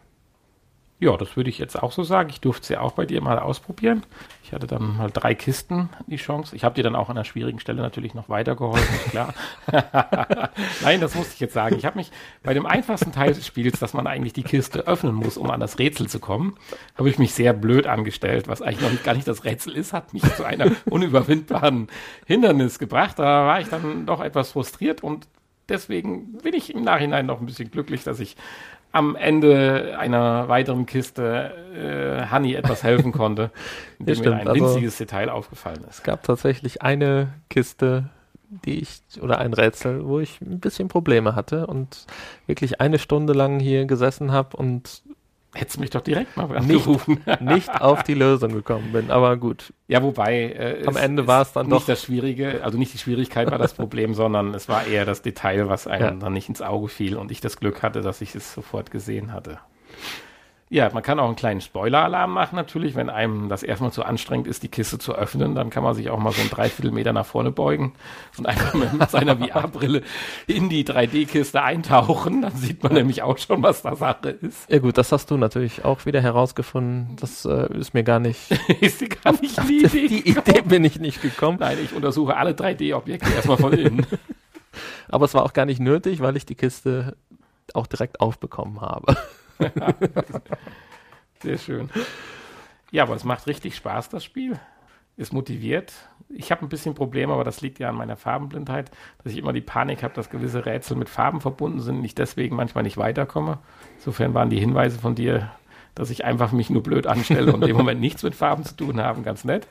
Ja, das würde ich jetzt auch so sagen. Ich durfte es ja auch bei dir mal ausprobieren. Ich hatte dann mal drei Kisten die Chance. Ich habe dir dann auch an einer schwierigen Stelle natürlich noch weitergeholfen, klar. Nein, das musste ich jetzt sagen. Ich habe mich bei dem einfachsten Teil des Spiels, dass man eigentlich die Kiste öffnen muss, um an das Rätsel zu kommen, habe ich mich sehr blöd angestellt, was eigentlich noch gar nicht das Rätsel ist, hat mich zu einer unüberwindbaren Hindernis gebracht. Da war ich dann doch etwas frustriert und deswegen bin ich im Nachhinein noch ein bisschen glücklich, dass ich am Ende einer weiteren Kiste äh, Honey etwas helfen konnte, indem stimmt, mir ein also- winziges Detail aufgefallen ist. Es gab tatsächlich eine Kiste, die ich, oder ein Rätsel, wo ich ein bisschen Probleme hatte und wirklich eine Stunde lang hier gesessen habe und Hättest mich doch direkt mal Nicht. angerufen. nicht auf die Lösung gekommen bin. Aber gut, ja, wobei äh, Am Ende war es dann nicht doch- das Schwierige, also nicht die Schwierigkeit war das Problem, sondern es war eher das Detail, was einem Ja. dann nicht ins Auge fiel und ich das Glück hatte, dass ich es sofort gesehen hatte. Ja, man kann auch einen kleinen Spoiler-Alarm machen natürlich, wenn einem das erstmal zu anstrengend ist, die Kiste zu öffnen, dann kann man sich auch mal so ein Dreiviertelmeter nach vorne beugen und einfach mit, seiner VR-Brille in die 3D-Kiste eintauchen. Dann sieht man nämlich auch schon, was da Sache ist. ja gut, das hast du natürlich auch wieder herausgefunden. Das äh, ist mir gar nicht, ist dir gar nicht die Idee. die Idee bin ich nicht gekommen. Nein, ich untersuche alle 3D-Objekte erstmal von innen. Aber es war auch gar nicht nötig, weil ich die Kiste auch direkt aufbekommen habe. Sehr schön. Ja, aber es macht richtig Spaß, das Spiel. Ist motiviert. Ich habe ein bisschen Probleme, aber das liegt ja an meiner Farbenblindheit, dass ich immer die Panik habe, dass gewisse Rätsel mit Farben verbunden sind und ich deswegen manchmal nicht weiterkomme. Insofern waren die Hinweise von dir, dass ich einfach mich nur blöd anstelle und im Moment nichts mit Farben zu tun haben, ganz nett.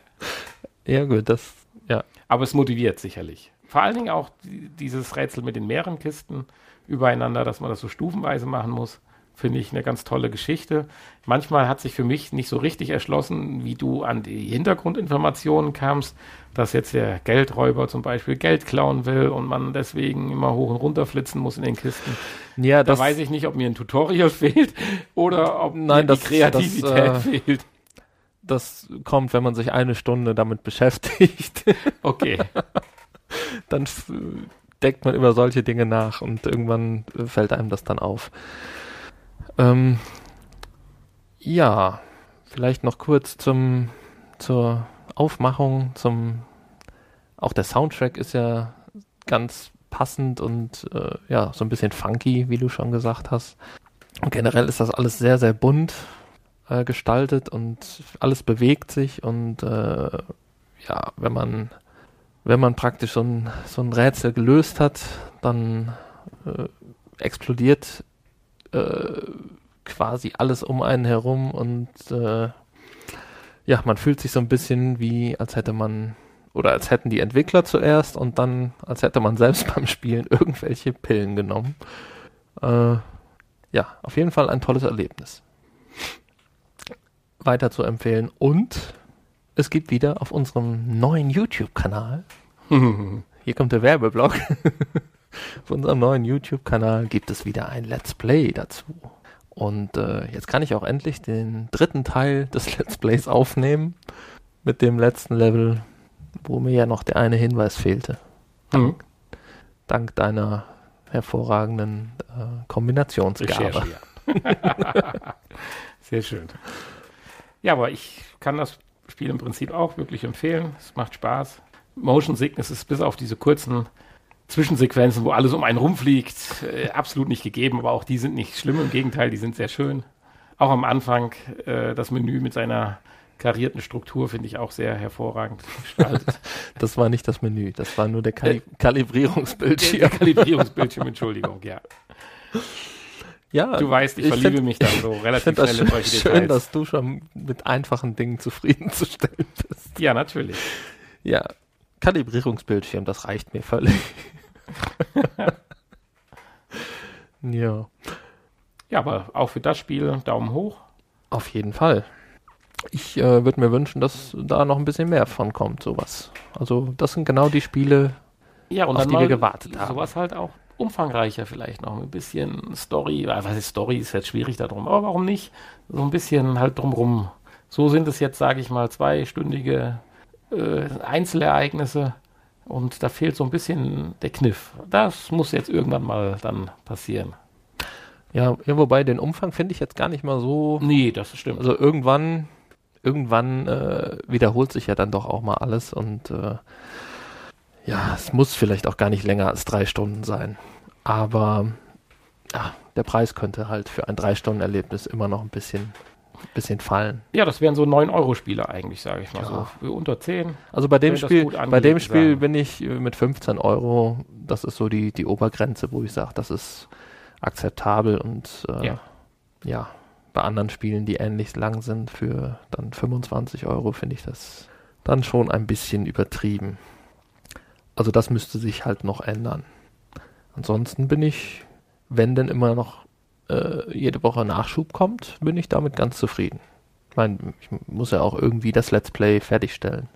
Ja gut, das, ja. Aber es motiviert sicherlich. Vor allen Dingen auch die- dieses Rätsel mit den mehreren Kisten übereinander, dass man das so stufenweise machen muss, finde ich eine ganz tolle Geschichte. Manchmal hat sich für mich nicht so richtig erschlossen, wie du an die Hintergrundinformationen kamst, dass jetzt der Geldräuber zum Beispiel Geld klauen will und man deswegen immer hoch und runter flitzen muss in den Kisten. Ja, Da weiß ich nicht, ob mir ein Tutorial fehlt oder ob Nein, mir das- die Kreativität das, äh, fehlt. das kommt, wenn man sich eine Stunde damit beschäftigt. Okay. dann denkt man über solche Dinge nach und irgendwann äh, fällt einem das dann auf. Ähm, ja, vielleicht noch kurz zum zur Aufmachung, zum auch der Soundtrack ist ja ganz passend und äh, ja, so ein bisschen funky, wie du schon gesagt hast. Und generell ist das alles sehr, sehr bunt äh, gestaltet und alles bewegt sich und äh, ja, wenn man wenn man praktisch so ein, so ein Rätsel gelöst hat, dann äh, explodiert äh, quasi alles um einen herum und äh, ja, man fühlt sich so ein bisschen wie, als hätte man, oder als hätten die Entwickler zuerst und dann, als hätte man selbst beim Spielen irgendwelche Pillen genommen. Äh, ja, auf jeden Fall ein tolles Erlebnis. Weiter zu empfehlen. Und es gibt wieder auf unserem neuen YouTube-Kanal, hier kommt der Werbeblock, auf unserem neuen YouTube-Kanal gibt es wieder ein Let's Play dazu. Und äh, jetzt kann ich auch endlich den dritten Teil des Let's Plays aufnehmen mit dem letzten Level, wo mir ja noch der eine Hinweis fehlte. Mhm. Dank deiner hervorragenden äh, Kombinationsgabe. Ja. Sehr schön. Ja, aber ich kann das Spiel im Prinzip auch wirklich empfehlen. Es macht Spaß. Motion Sickness ist bis auf diese kurzen Zwischensequenzen, wo alles um einen rumfliegt, äh, absolut nicht gegeben, aber auch die sind nicht schlimm, im Gegenteil, die sind sehr schön. Auch am Anfang äh, das Menü mit seiner karierten Struktur finde ich auch sehr hervorragend gestaltet. Das war nicht das Menü, das war nur der Kali Äh, Kalibrierungsbildschirm. Der Kalibrierungsbildschirm, Entschuldigung, ja. Ja, Du weißt, ich, ich verliebe find- mich dann so relativ das schnell in schön, solche schön, Details. dass du schon mit einfachen Dingen zufriedenzustellen bist. ja, natürlich. Ja, Kalibrierungsbildschirm, das reicht mir völlig. ja, Ja, aber auch für das Spiel Daumen hoch. auf jeden Fall. Ich äh, würde mir wünschen, dass da noch ein bisschen mehr von kommt, sowas. Also, das sind genau die Spiele, Ja, Auf die wir gewartet haben. sowas halt auch umfangreicher vielleicht noch. Ein bisschen Story, äh, was ist Story, ist jetzt schwierig darum, aber warum nicht? So ein bisschen halt drumrum. So sind es jetzt, sage ich mal, zweistündige äh, Einzelereignisse und da fehlt so ein bisschen der Kniff. Das muss jetzt irgendwann mal dann passieren. ja, ja wobei den Umfang finde ich jetzt gar nicht mal so Nee, das stimmt. Also irgendwann, irgendwann äh, wiederholt sich ja dann doch auch mal alles und äh, ja, es muss vielleicht auch gar nicht länger als drei Stunden sein. Aber ja, der Preis könnte halt für ein Drei-Stunden-Erlebnis immer noch ein bisschen, bisschen fallen. Ja, das wären so 9-Euro-Spiele eigentlich, sage ich mal Ja. so. Für unter 10. Also bei dem Spiel, bei dem Spiel bin ich äh, mit 15 Euro, das ist so die, die Obergrenze, wo ich sage, das ist akzeptabel und äh, Ja. ja, bei anderen Spielen, die ähnlich lang sind, für dann 25 Euro finde ich das dann schon ein bisschen übertrieben. Also das müsste sich halt noch ändern. Ansonsten bin ich, wenn denn immer noch äh, jede Woche Nachschub kommt, bin ich damit ganz zufrieden. Ich meine, ich muss ja auch irgendwie das Let's Play fertigstellen.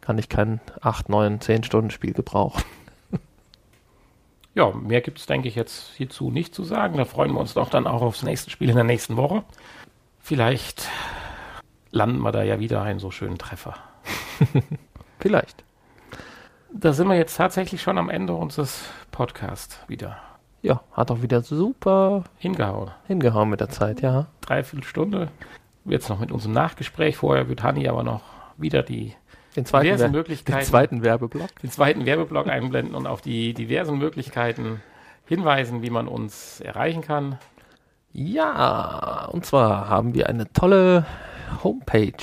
Kann ich kein 8, 9, 10 Stunden Spiel gebrauchen. Ja, mehr gibt es, denke ich, jetzt hierzu nicht zu sagen. Da freuen wir uns doch dann auch aufs nächste Spiel in der nächsten Woche. Vielleicht landen wir da ja wieder einen so schönen Treffer. Vielleicht. Da sind wir jetzt tatsächlich schon am Ende unseres Podcasts wieder Ja, hat auch wieder super hingehauen. hingehauen mit der Zeit, ja. Dreiviertel Stunde. Jetzt noch mit unserem Nachgespräch. Vorher wird Hanni aber noch wieder die Den zweiten, diversen Wer den Möglichkeiten, zweiten Werbeblock. den zweiten Werbeblock einblenden und auf die diversen Möglichkeiten hinweisen, wie man uns erreichen kann. Ja, und zwar haben wir eine tolle Homepage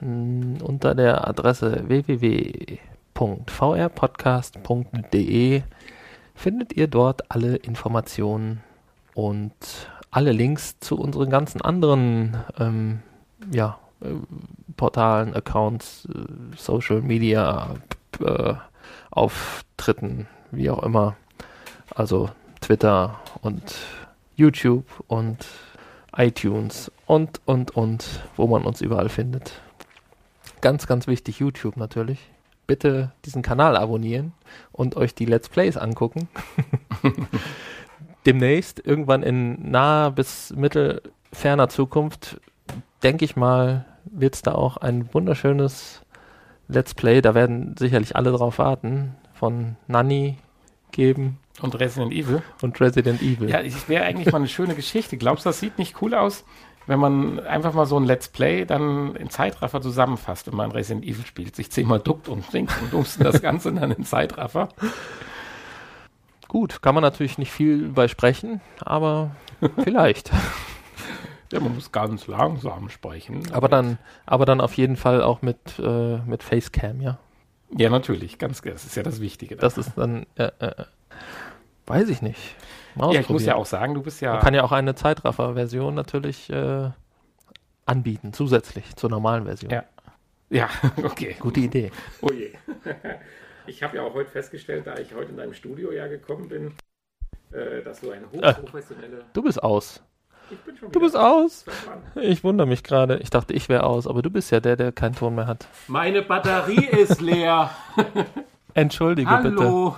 mh, unter der Adresse www.vrpodcast.de findet ihr dort alle Informationen und alle Links zu unseren ganzen anderen ähm, ja, äh, Portalen, Accounts, äh, Social Media, äh, Auftritten, wie auch immer. Also Twitter und YouTube und iTunes und, und, und, wo man uns überall findet. Ganz, ganz wichtig, YouTube natürlich. Bitte diesen Kanal abonnieren und euch die Let's Plays angucken. Demnächst, irgendwann in naher bis mittelferner Zukunft, denke ich mal, wird es da auch ein wunderschönes Let's Play, da werden sicherlich alle drauf warten, von Nanny geben Und Resident Evil. und Resident Evil. Ja, es wäre eigentlich mal eine schöne Geschichte. Glaubst du, das sieht nicht cool aus, wenn man einfach mal so ein Let's Play dann in Zeitraffer zusammenfasst und man Resident Evil spielt, sich zehnmal duckt und singt und dummst das Ganze dann in Zeitraffer? Gut, kann man natürlich nicht viel bei sprechen, aber vielleicht. Ja, man muss ganz langsam sprechen. aber dann, aber dann auf jeden Fall auch mit, äh, mit Facecam, ja. Ja, natürlich, ganz, das ist ja das Wichtige. Das ist dann, äh, äh, weiß ich nicht. Ja, ich muss ja auch sagen, du bist ja. Man kann ja auch eine Zeitraffer-Version natürlich äh, anbieten, zusätzlich zur normalen Version. Ja. Ja, okay. Gute Idee. Oh je. Ich habe ja auch heute festgestellt, da ich heute in deinem Studio ja gekommen bin, äh, dass du eine hochprofessionelle. Du bist aus. Ich bin schon Du bist aus. Ich wundere mich gerade. Ich dachte, ich wäre aus, aber du bist ja der, der keinen Ton mehr hat. Meine Batterie ist leer. Entschuldige bitte. Hallo.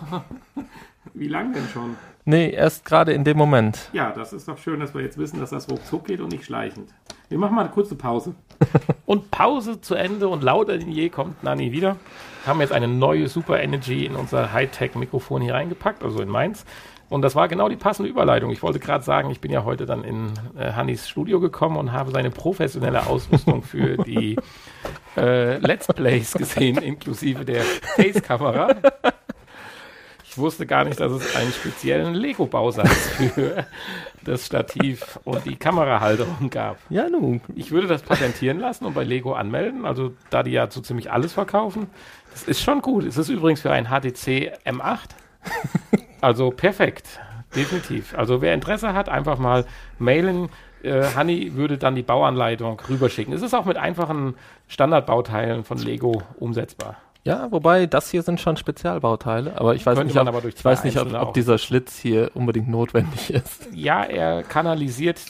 Wie lang denn schon? Nee, erst gerade in dem Moment. Ja, das ist doch schön, dass wir jetzt wissen, dass das ruckzuck geht und nicht schleichend. Wir machen mal eine kurze Pause. und Pause zu Ende und lauter denn je kommt Nani wieder. Haben jetzt eine neue Super Energy in unser Hightech-Mikrofon hier reingepackt, also in meins. Und das war genau die passende Überleitung. Ich wollte gerade sagen, ich bin ja heute dann in äh, Hannis Studio gekommen und habe seine professionelle Ausrüstung für die äh, Let's Plays gesehen, inklusive der Face-Kamera. Ich wusste gar nicht, dass es einen speziellen Lego-Bausatz für das Stativ und die Kamerahalterung gab. Ja, nun. Ich würde das patentieren lassen und bei Lego anmelden, also da die ja so ziemlich alles verkaufen. Das ist schon gut. Es ist übrigens für ein HTC M8. Also perfekt. Definitiv. Also wer Interesse hat, einfach mal mailen. Äh, Hanni würde dann die Bauanleitung rüberschicken. Es ist auch mit einfachen Standardbauteilen von Lego umsetzbar. Ja, wobei das hier sind schon Spezialbauteile, aber ich weiß Könnte nicht, ob, aber ich weiß nicht ob, ob dieser Schlitz hier unbedingt notwendig ist. Ja, er kanalisiert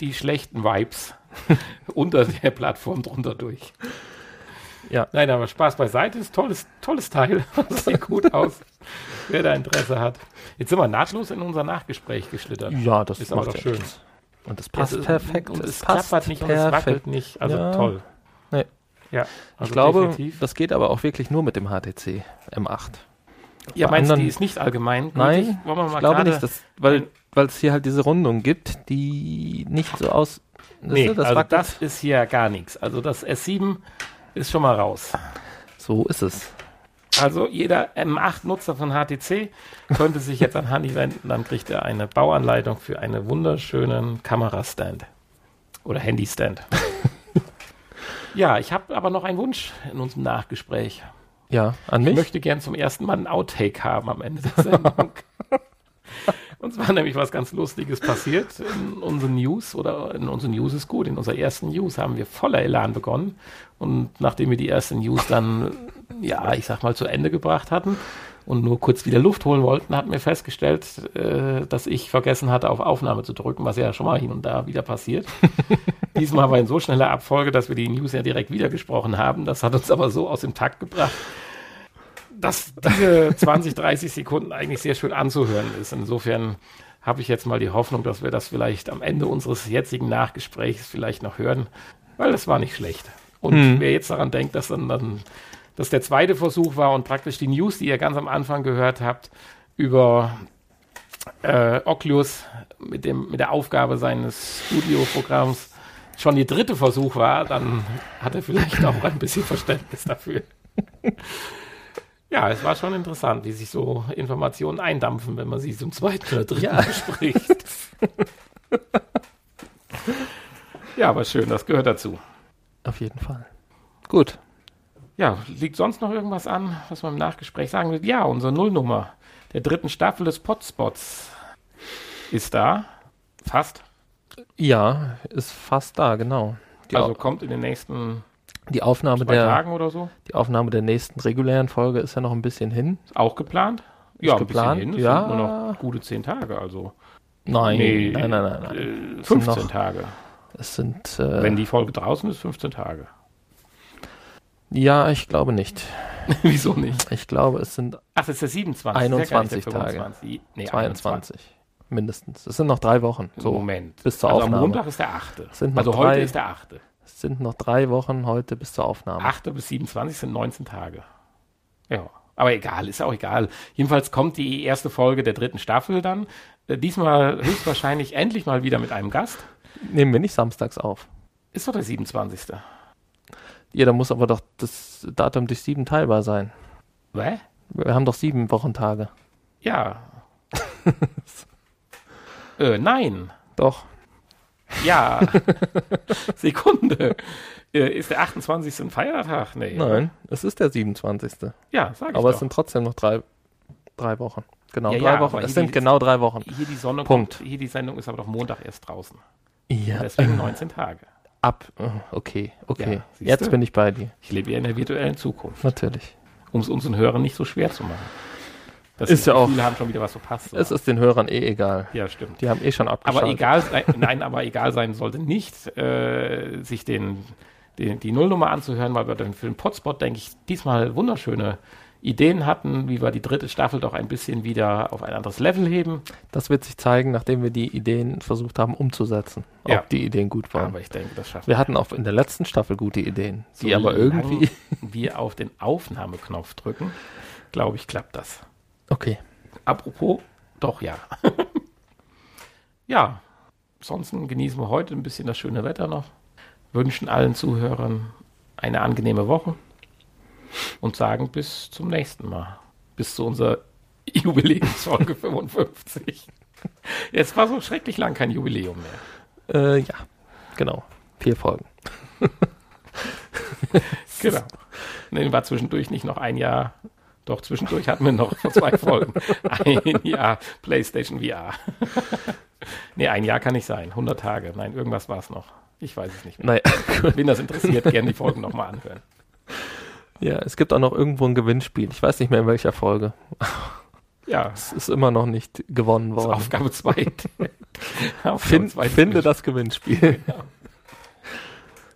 die schlechten Vibes unter der Plattform drunter durch. Ja. Nein, aber Spaß beiseite, ist tolles, tolles Teil. Sieht gut aus. Wer da Interesse hat. Jetzt sind wir nahtlos in unser Nachgespräch geschlittert. Ja, das Ist aber macht doch ja schön. Und es passt Es perfekt. Und es, passt klappert nicht und es wackelt nicht. Also Ja. toll. Ja, also ich glaube, definitiv. das geht aber auch wirklich nur mit dem HTC M8. Ja, bei meinst du, die ist nicht allgemein? Nein, wir mal Ich glaube nicht, dass, weil weil es hier halt diese Rundung gibt, die nicht so aus. Nee, du, also wackelt. das ist hier gar nichts. Also das S7 ist schon mal raus. so ist es. Also jeder M8-Nutzer von HTC könnte sich jetzt an Handy wenden, dann kriegt er eine Bauanleitung für einen wunderschönen Kamerastand oder Handystand. ja, ich habe aber noch einen Wunsch in unserem Nachgespräch. Ja, an Ich mich. möchte gern zum ersten Mal einen Outtake haben am Ende der Sendung. Und zwar nämlich was ganz Lustiges passiert in unseren News oder in unseren News ist gut. In unserer ersten News haben wir voller Elan begonnen. Und nachdem wir die erste News dann, ja, ich sag mal, zu Ende gebracht hatten und nur kurz wieder Luft holen wollten, hatten wir festgestellt, äh, dass ich vergessen hatte, auf Aufnahme zu drücken, was ja schon mal hin und da wieder passiert. Diesmal aber in so schneller Abfolge, dass wir die News ja direkt wieder gesprochen haben. Das hat uns aber so aus dem Takt gebracht, dass diese 20, 30 Sekunden eigentlich sehr schön anzuhören ist. Insofern habe ich jetzt mal die Hoffnung, dass wir das vielleicht am Ende unseres jetzigen Nachgesprächs vielleicht noch hören, weil das war nicht schlecht. Und Mhm. wer jetzt daran denkt, dass dann, dann dass der zweite Versuch war und praktisch die News, die ihr ganz am Anfang gehört habt, über äh, Oculus mit, dem, mit der Aufgabe seines Studioprogramms schon die dritte Versuch war, dann hat er vielleicht auch ein bisschen Verständnis dafür. Ja, es war schon interessant, wie sich so Informationen eindampfen, wenn man sie zum zweiten oder dritten Ja. Mal spricht. ja, aber schön, das gehört dazu. Auf jeden Fall. Gut. Ja, liegt sonst noch irgendwas an, was man im Nachgespräch sagen will? Ja, unsere Nullnummer der dritten Staffel des Potspots ist da. Fast. Ja, ist fast da, genau. Die, also kommt in den nächsten die Aufnahme zwei der Tagen oder so. die Aufnahme der nächsten regulären Folge ist ja noch ein bisschen hin. Ist auch geplant? Ist ja, geplant, hin. Es ja. sind nur noch gute zehn Tage, also. Nein, Nee, nein, nein, nein, nein. Äh, Es sind 15 noch- Tage. Es sind äh, Wenn die Folge draußen ist, 15 Tage. Ja, ich glaube nicht. Wieso nicht? Ich glaube, es sind Ach, das ist der 27. das ist ja gar nicht 21 der Tage. 25. Nee, 22 mindestens. Es sind noch drei Wochen. So. Moment. bis zur also Aufnahme. am Montag ist der 8. sind noch Also heute drei- ist der 8. es sind noch drei Wochen heute bis zur Aufnahme. 8. bis 27 sind 19 Tage. Ja. Aber egal, ist auch egal. Jedenfalls kommt die erste Folge der dritten Staffel dann. Äh, Diesmal höchstwahrscheinlich endlich mal wieder mit einem Gast. Nehmen wir nicht samstags auf. Ist doch der 27. Ja, da muss aber doch das Datum durch sieben teilbar sein. Hä? Wir haben doch sieben Wochentage. Ja. äh, nein. Doch. Ja. Sekunde. Äh, ist der 28. ein Feiertag? Nee. Nein, es ist der 27. Ja, sag ich Aber doch. es sind trotzdem noch drei, drei Wochen. Genau, Ja, drei ja, Wochen. Es sind die- genau drei Wochen. hier die Sonne Punkt. Kommt, hier die Sendung ist aber doch Montag erst draußen. Ja, Deswegen 19 Tage. Ab. äh, Okay, okay. Ja, Jetzt du? bin ich bei dir. Ich lebe ja in der virtuellen Zukunft, Natürlich. um es unseren Hörern nicht so schwer zu machen. Dass Ist ja das auch- Gefühl haben schon wieder was verpasst. Es ist den Hörern eh egal. ja, stimmt. Die haben eh schon abgeschaltet. Aber egal, nein, aber egal sein sollte nicht, äh, sich den, den, die Nullnummer anzuhören, weil wir den Film Potspot, denke ich, diesmal wunderschöne Ideen hatten, wie wir die dritte Staffel doch ein bisschen wieder auf ein anderes Level heben. Das wird sich zeigen, nachdem wir die Ideen versucht haben umzusetzen. Ob Ja. die Ideen gut waren. Aber ich denke, das schaffen wir hatten auch in der letzten Staffel gute Ideen, die aber irgendwie. wir auf den Aufnahmeknopf drücken, glaube ich, klappt das. Okay. Apropos, doch ja. ja, ansonsten genießen wir heute ein bisschen das schöne Wetter noch. Wünschen allen Zuhörern eine angenehme Woche und sagen bis zum nächsten Mal. Bis zu unserer Jubiläumsfolge 55. Jetzt war so schrecklich lang kein Jubiläum mehr. Äh, ja, genau. Vier Folgen. Genau. Nee, war zwischendurch nicht noch ein Jahr. Doch, zwischendurch hatten wir noch zwei Folgen. Ein Jahr PlayStation VR. nee, ein Jahr kann nicht sein. 100 Tage. Nein, irgendwas war es noch. Ich weiß es nicht mehr. Naja, Wen das interessiert, gerne die Folgen nochmal anhören. Ja, es gibt auch noch irgendwo ein Gewinnspiel. Ich weiß nicht mehr in welcher Folge. Ja, Es ist immer noch nicht gewonnen worden. Aufgabe 2. Fin finde das Gewinnspiel.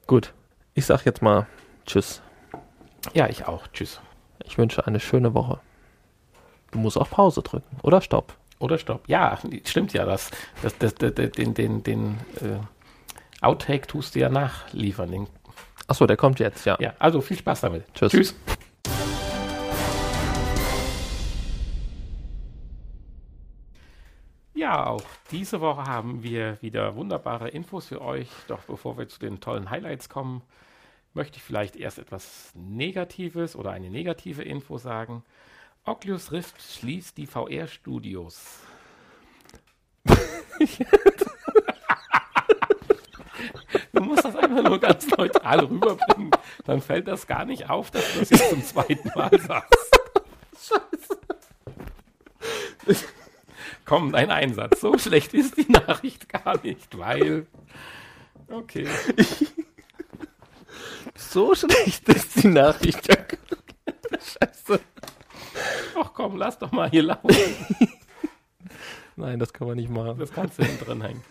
Gut. Ich sag jetzt mal Tschüss. Ja, ich auch. Tschüss. Ich wünsche eine schöne Woche. Du musst auch Pause drücken. Oder Stopp. Oder Stopp. Ja, stimmt ja. Das, das, das, das, den den, den äh, Outtake tust du ja nachliefern. Den Achso, der kommt jetzt, ja. Ja, also viel Spaß damit. Tschüss. Tschüss. Ja, auch diese Woche haben wir wieder wunderbare Infos für euch. Doch bevor wir zu den tollen Highlights kommen, möchte ich vielleicht erst etwas Negatives oder eine negative Info sagen. Oculus Rift schließt die VR-Studios. Du musst das einfach nur ganz neutral rüberbringen. Dann fällt das gar nicht auf, dass du das jetzt zum zweiten Mal sagst. Scheiße. Komm, dein Einsatz. So schlecht ist die Nachricht gar nicht, weil. Okay. So schlecht ist die Nachricht. Scheiße. Ach komm, lass doch mal hier laufen. Nein, das kann man nicht machen. Das kannst du hinten drin hängen.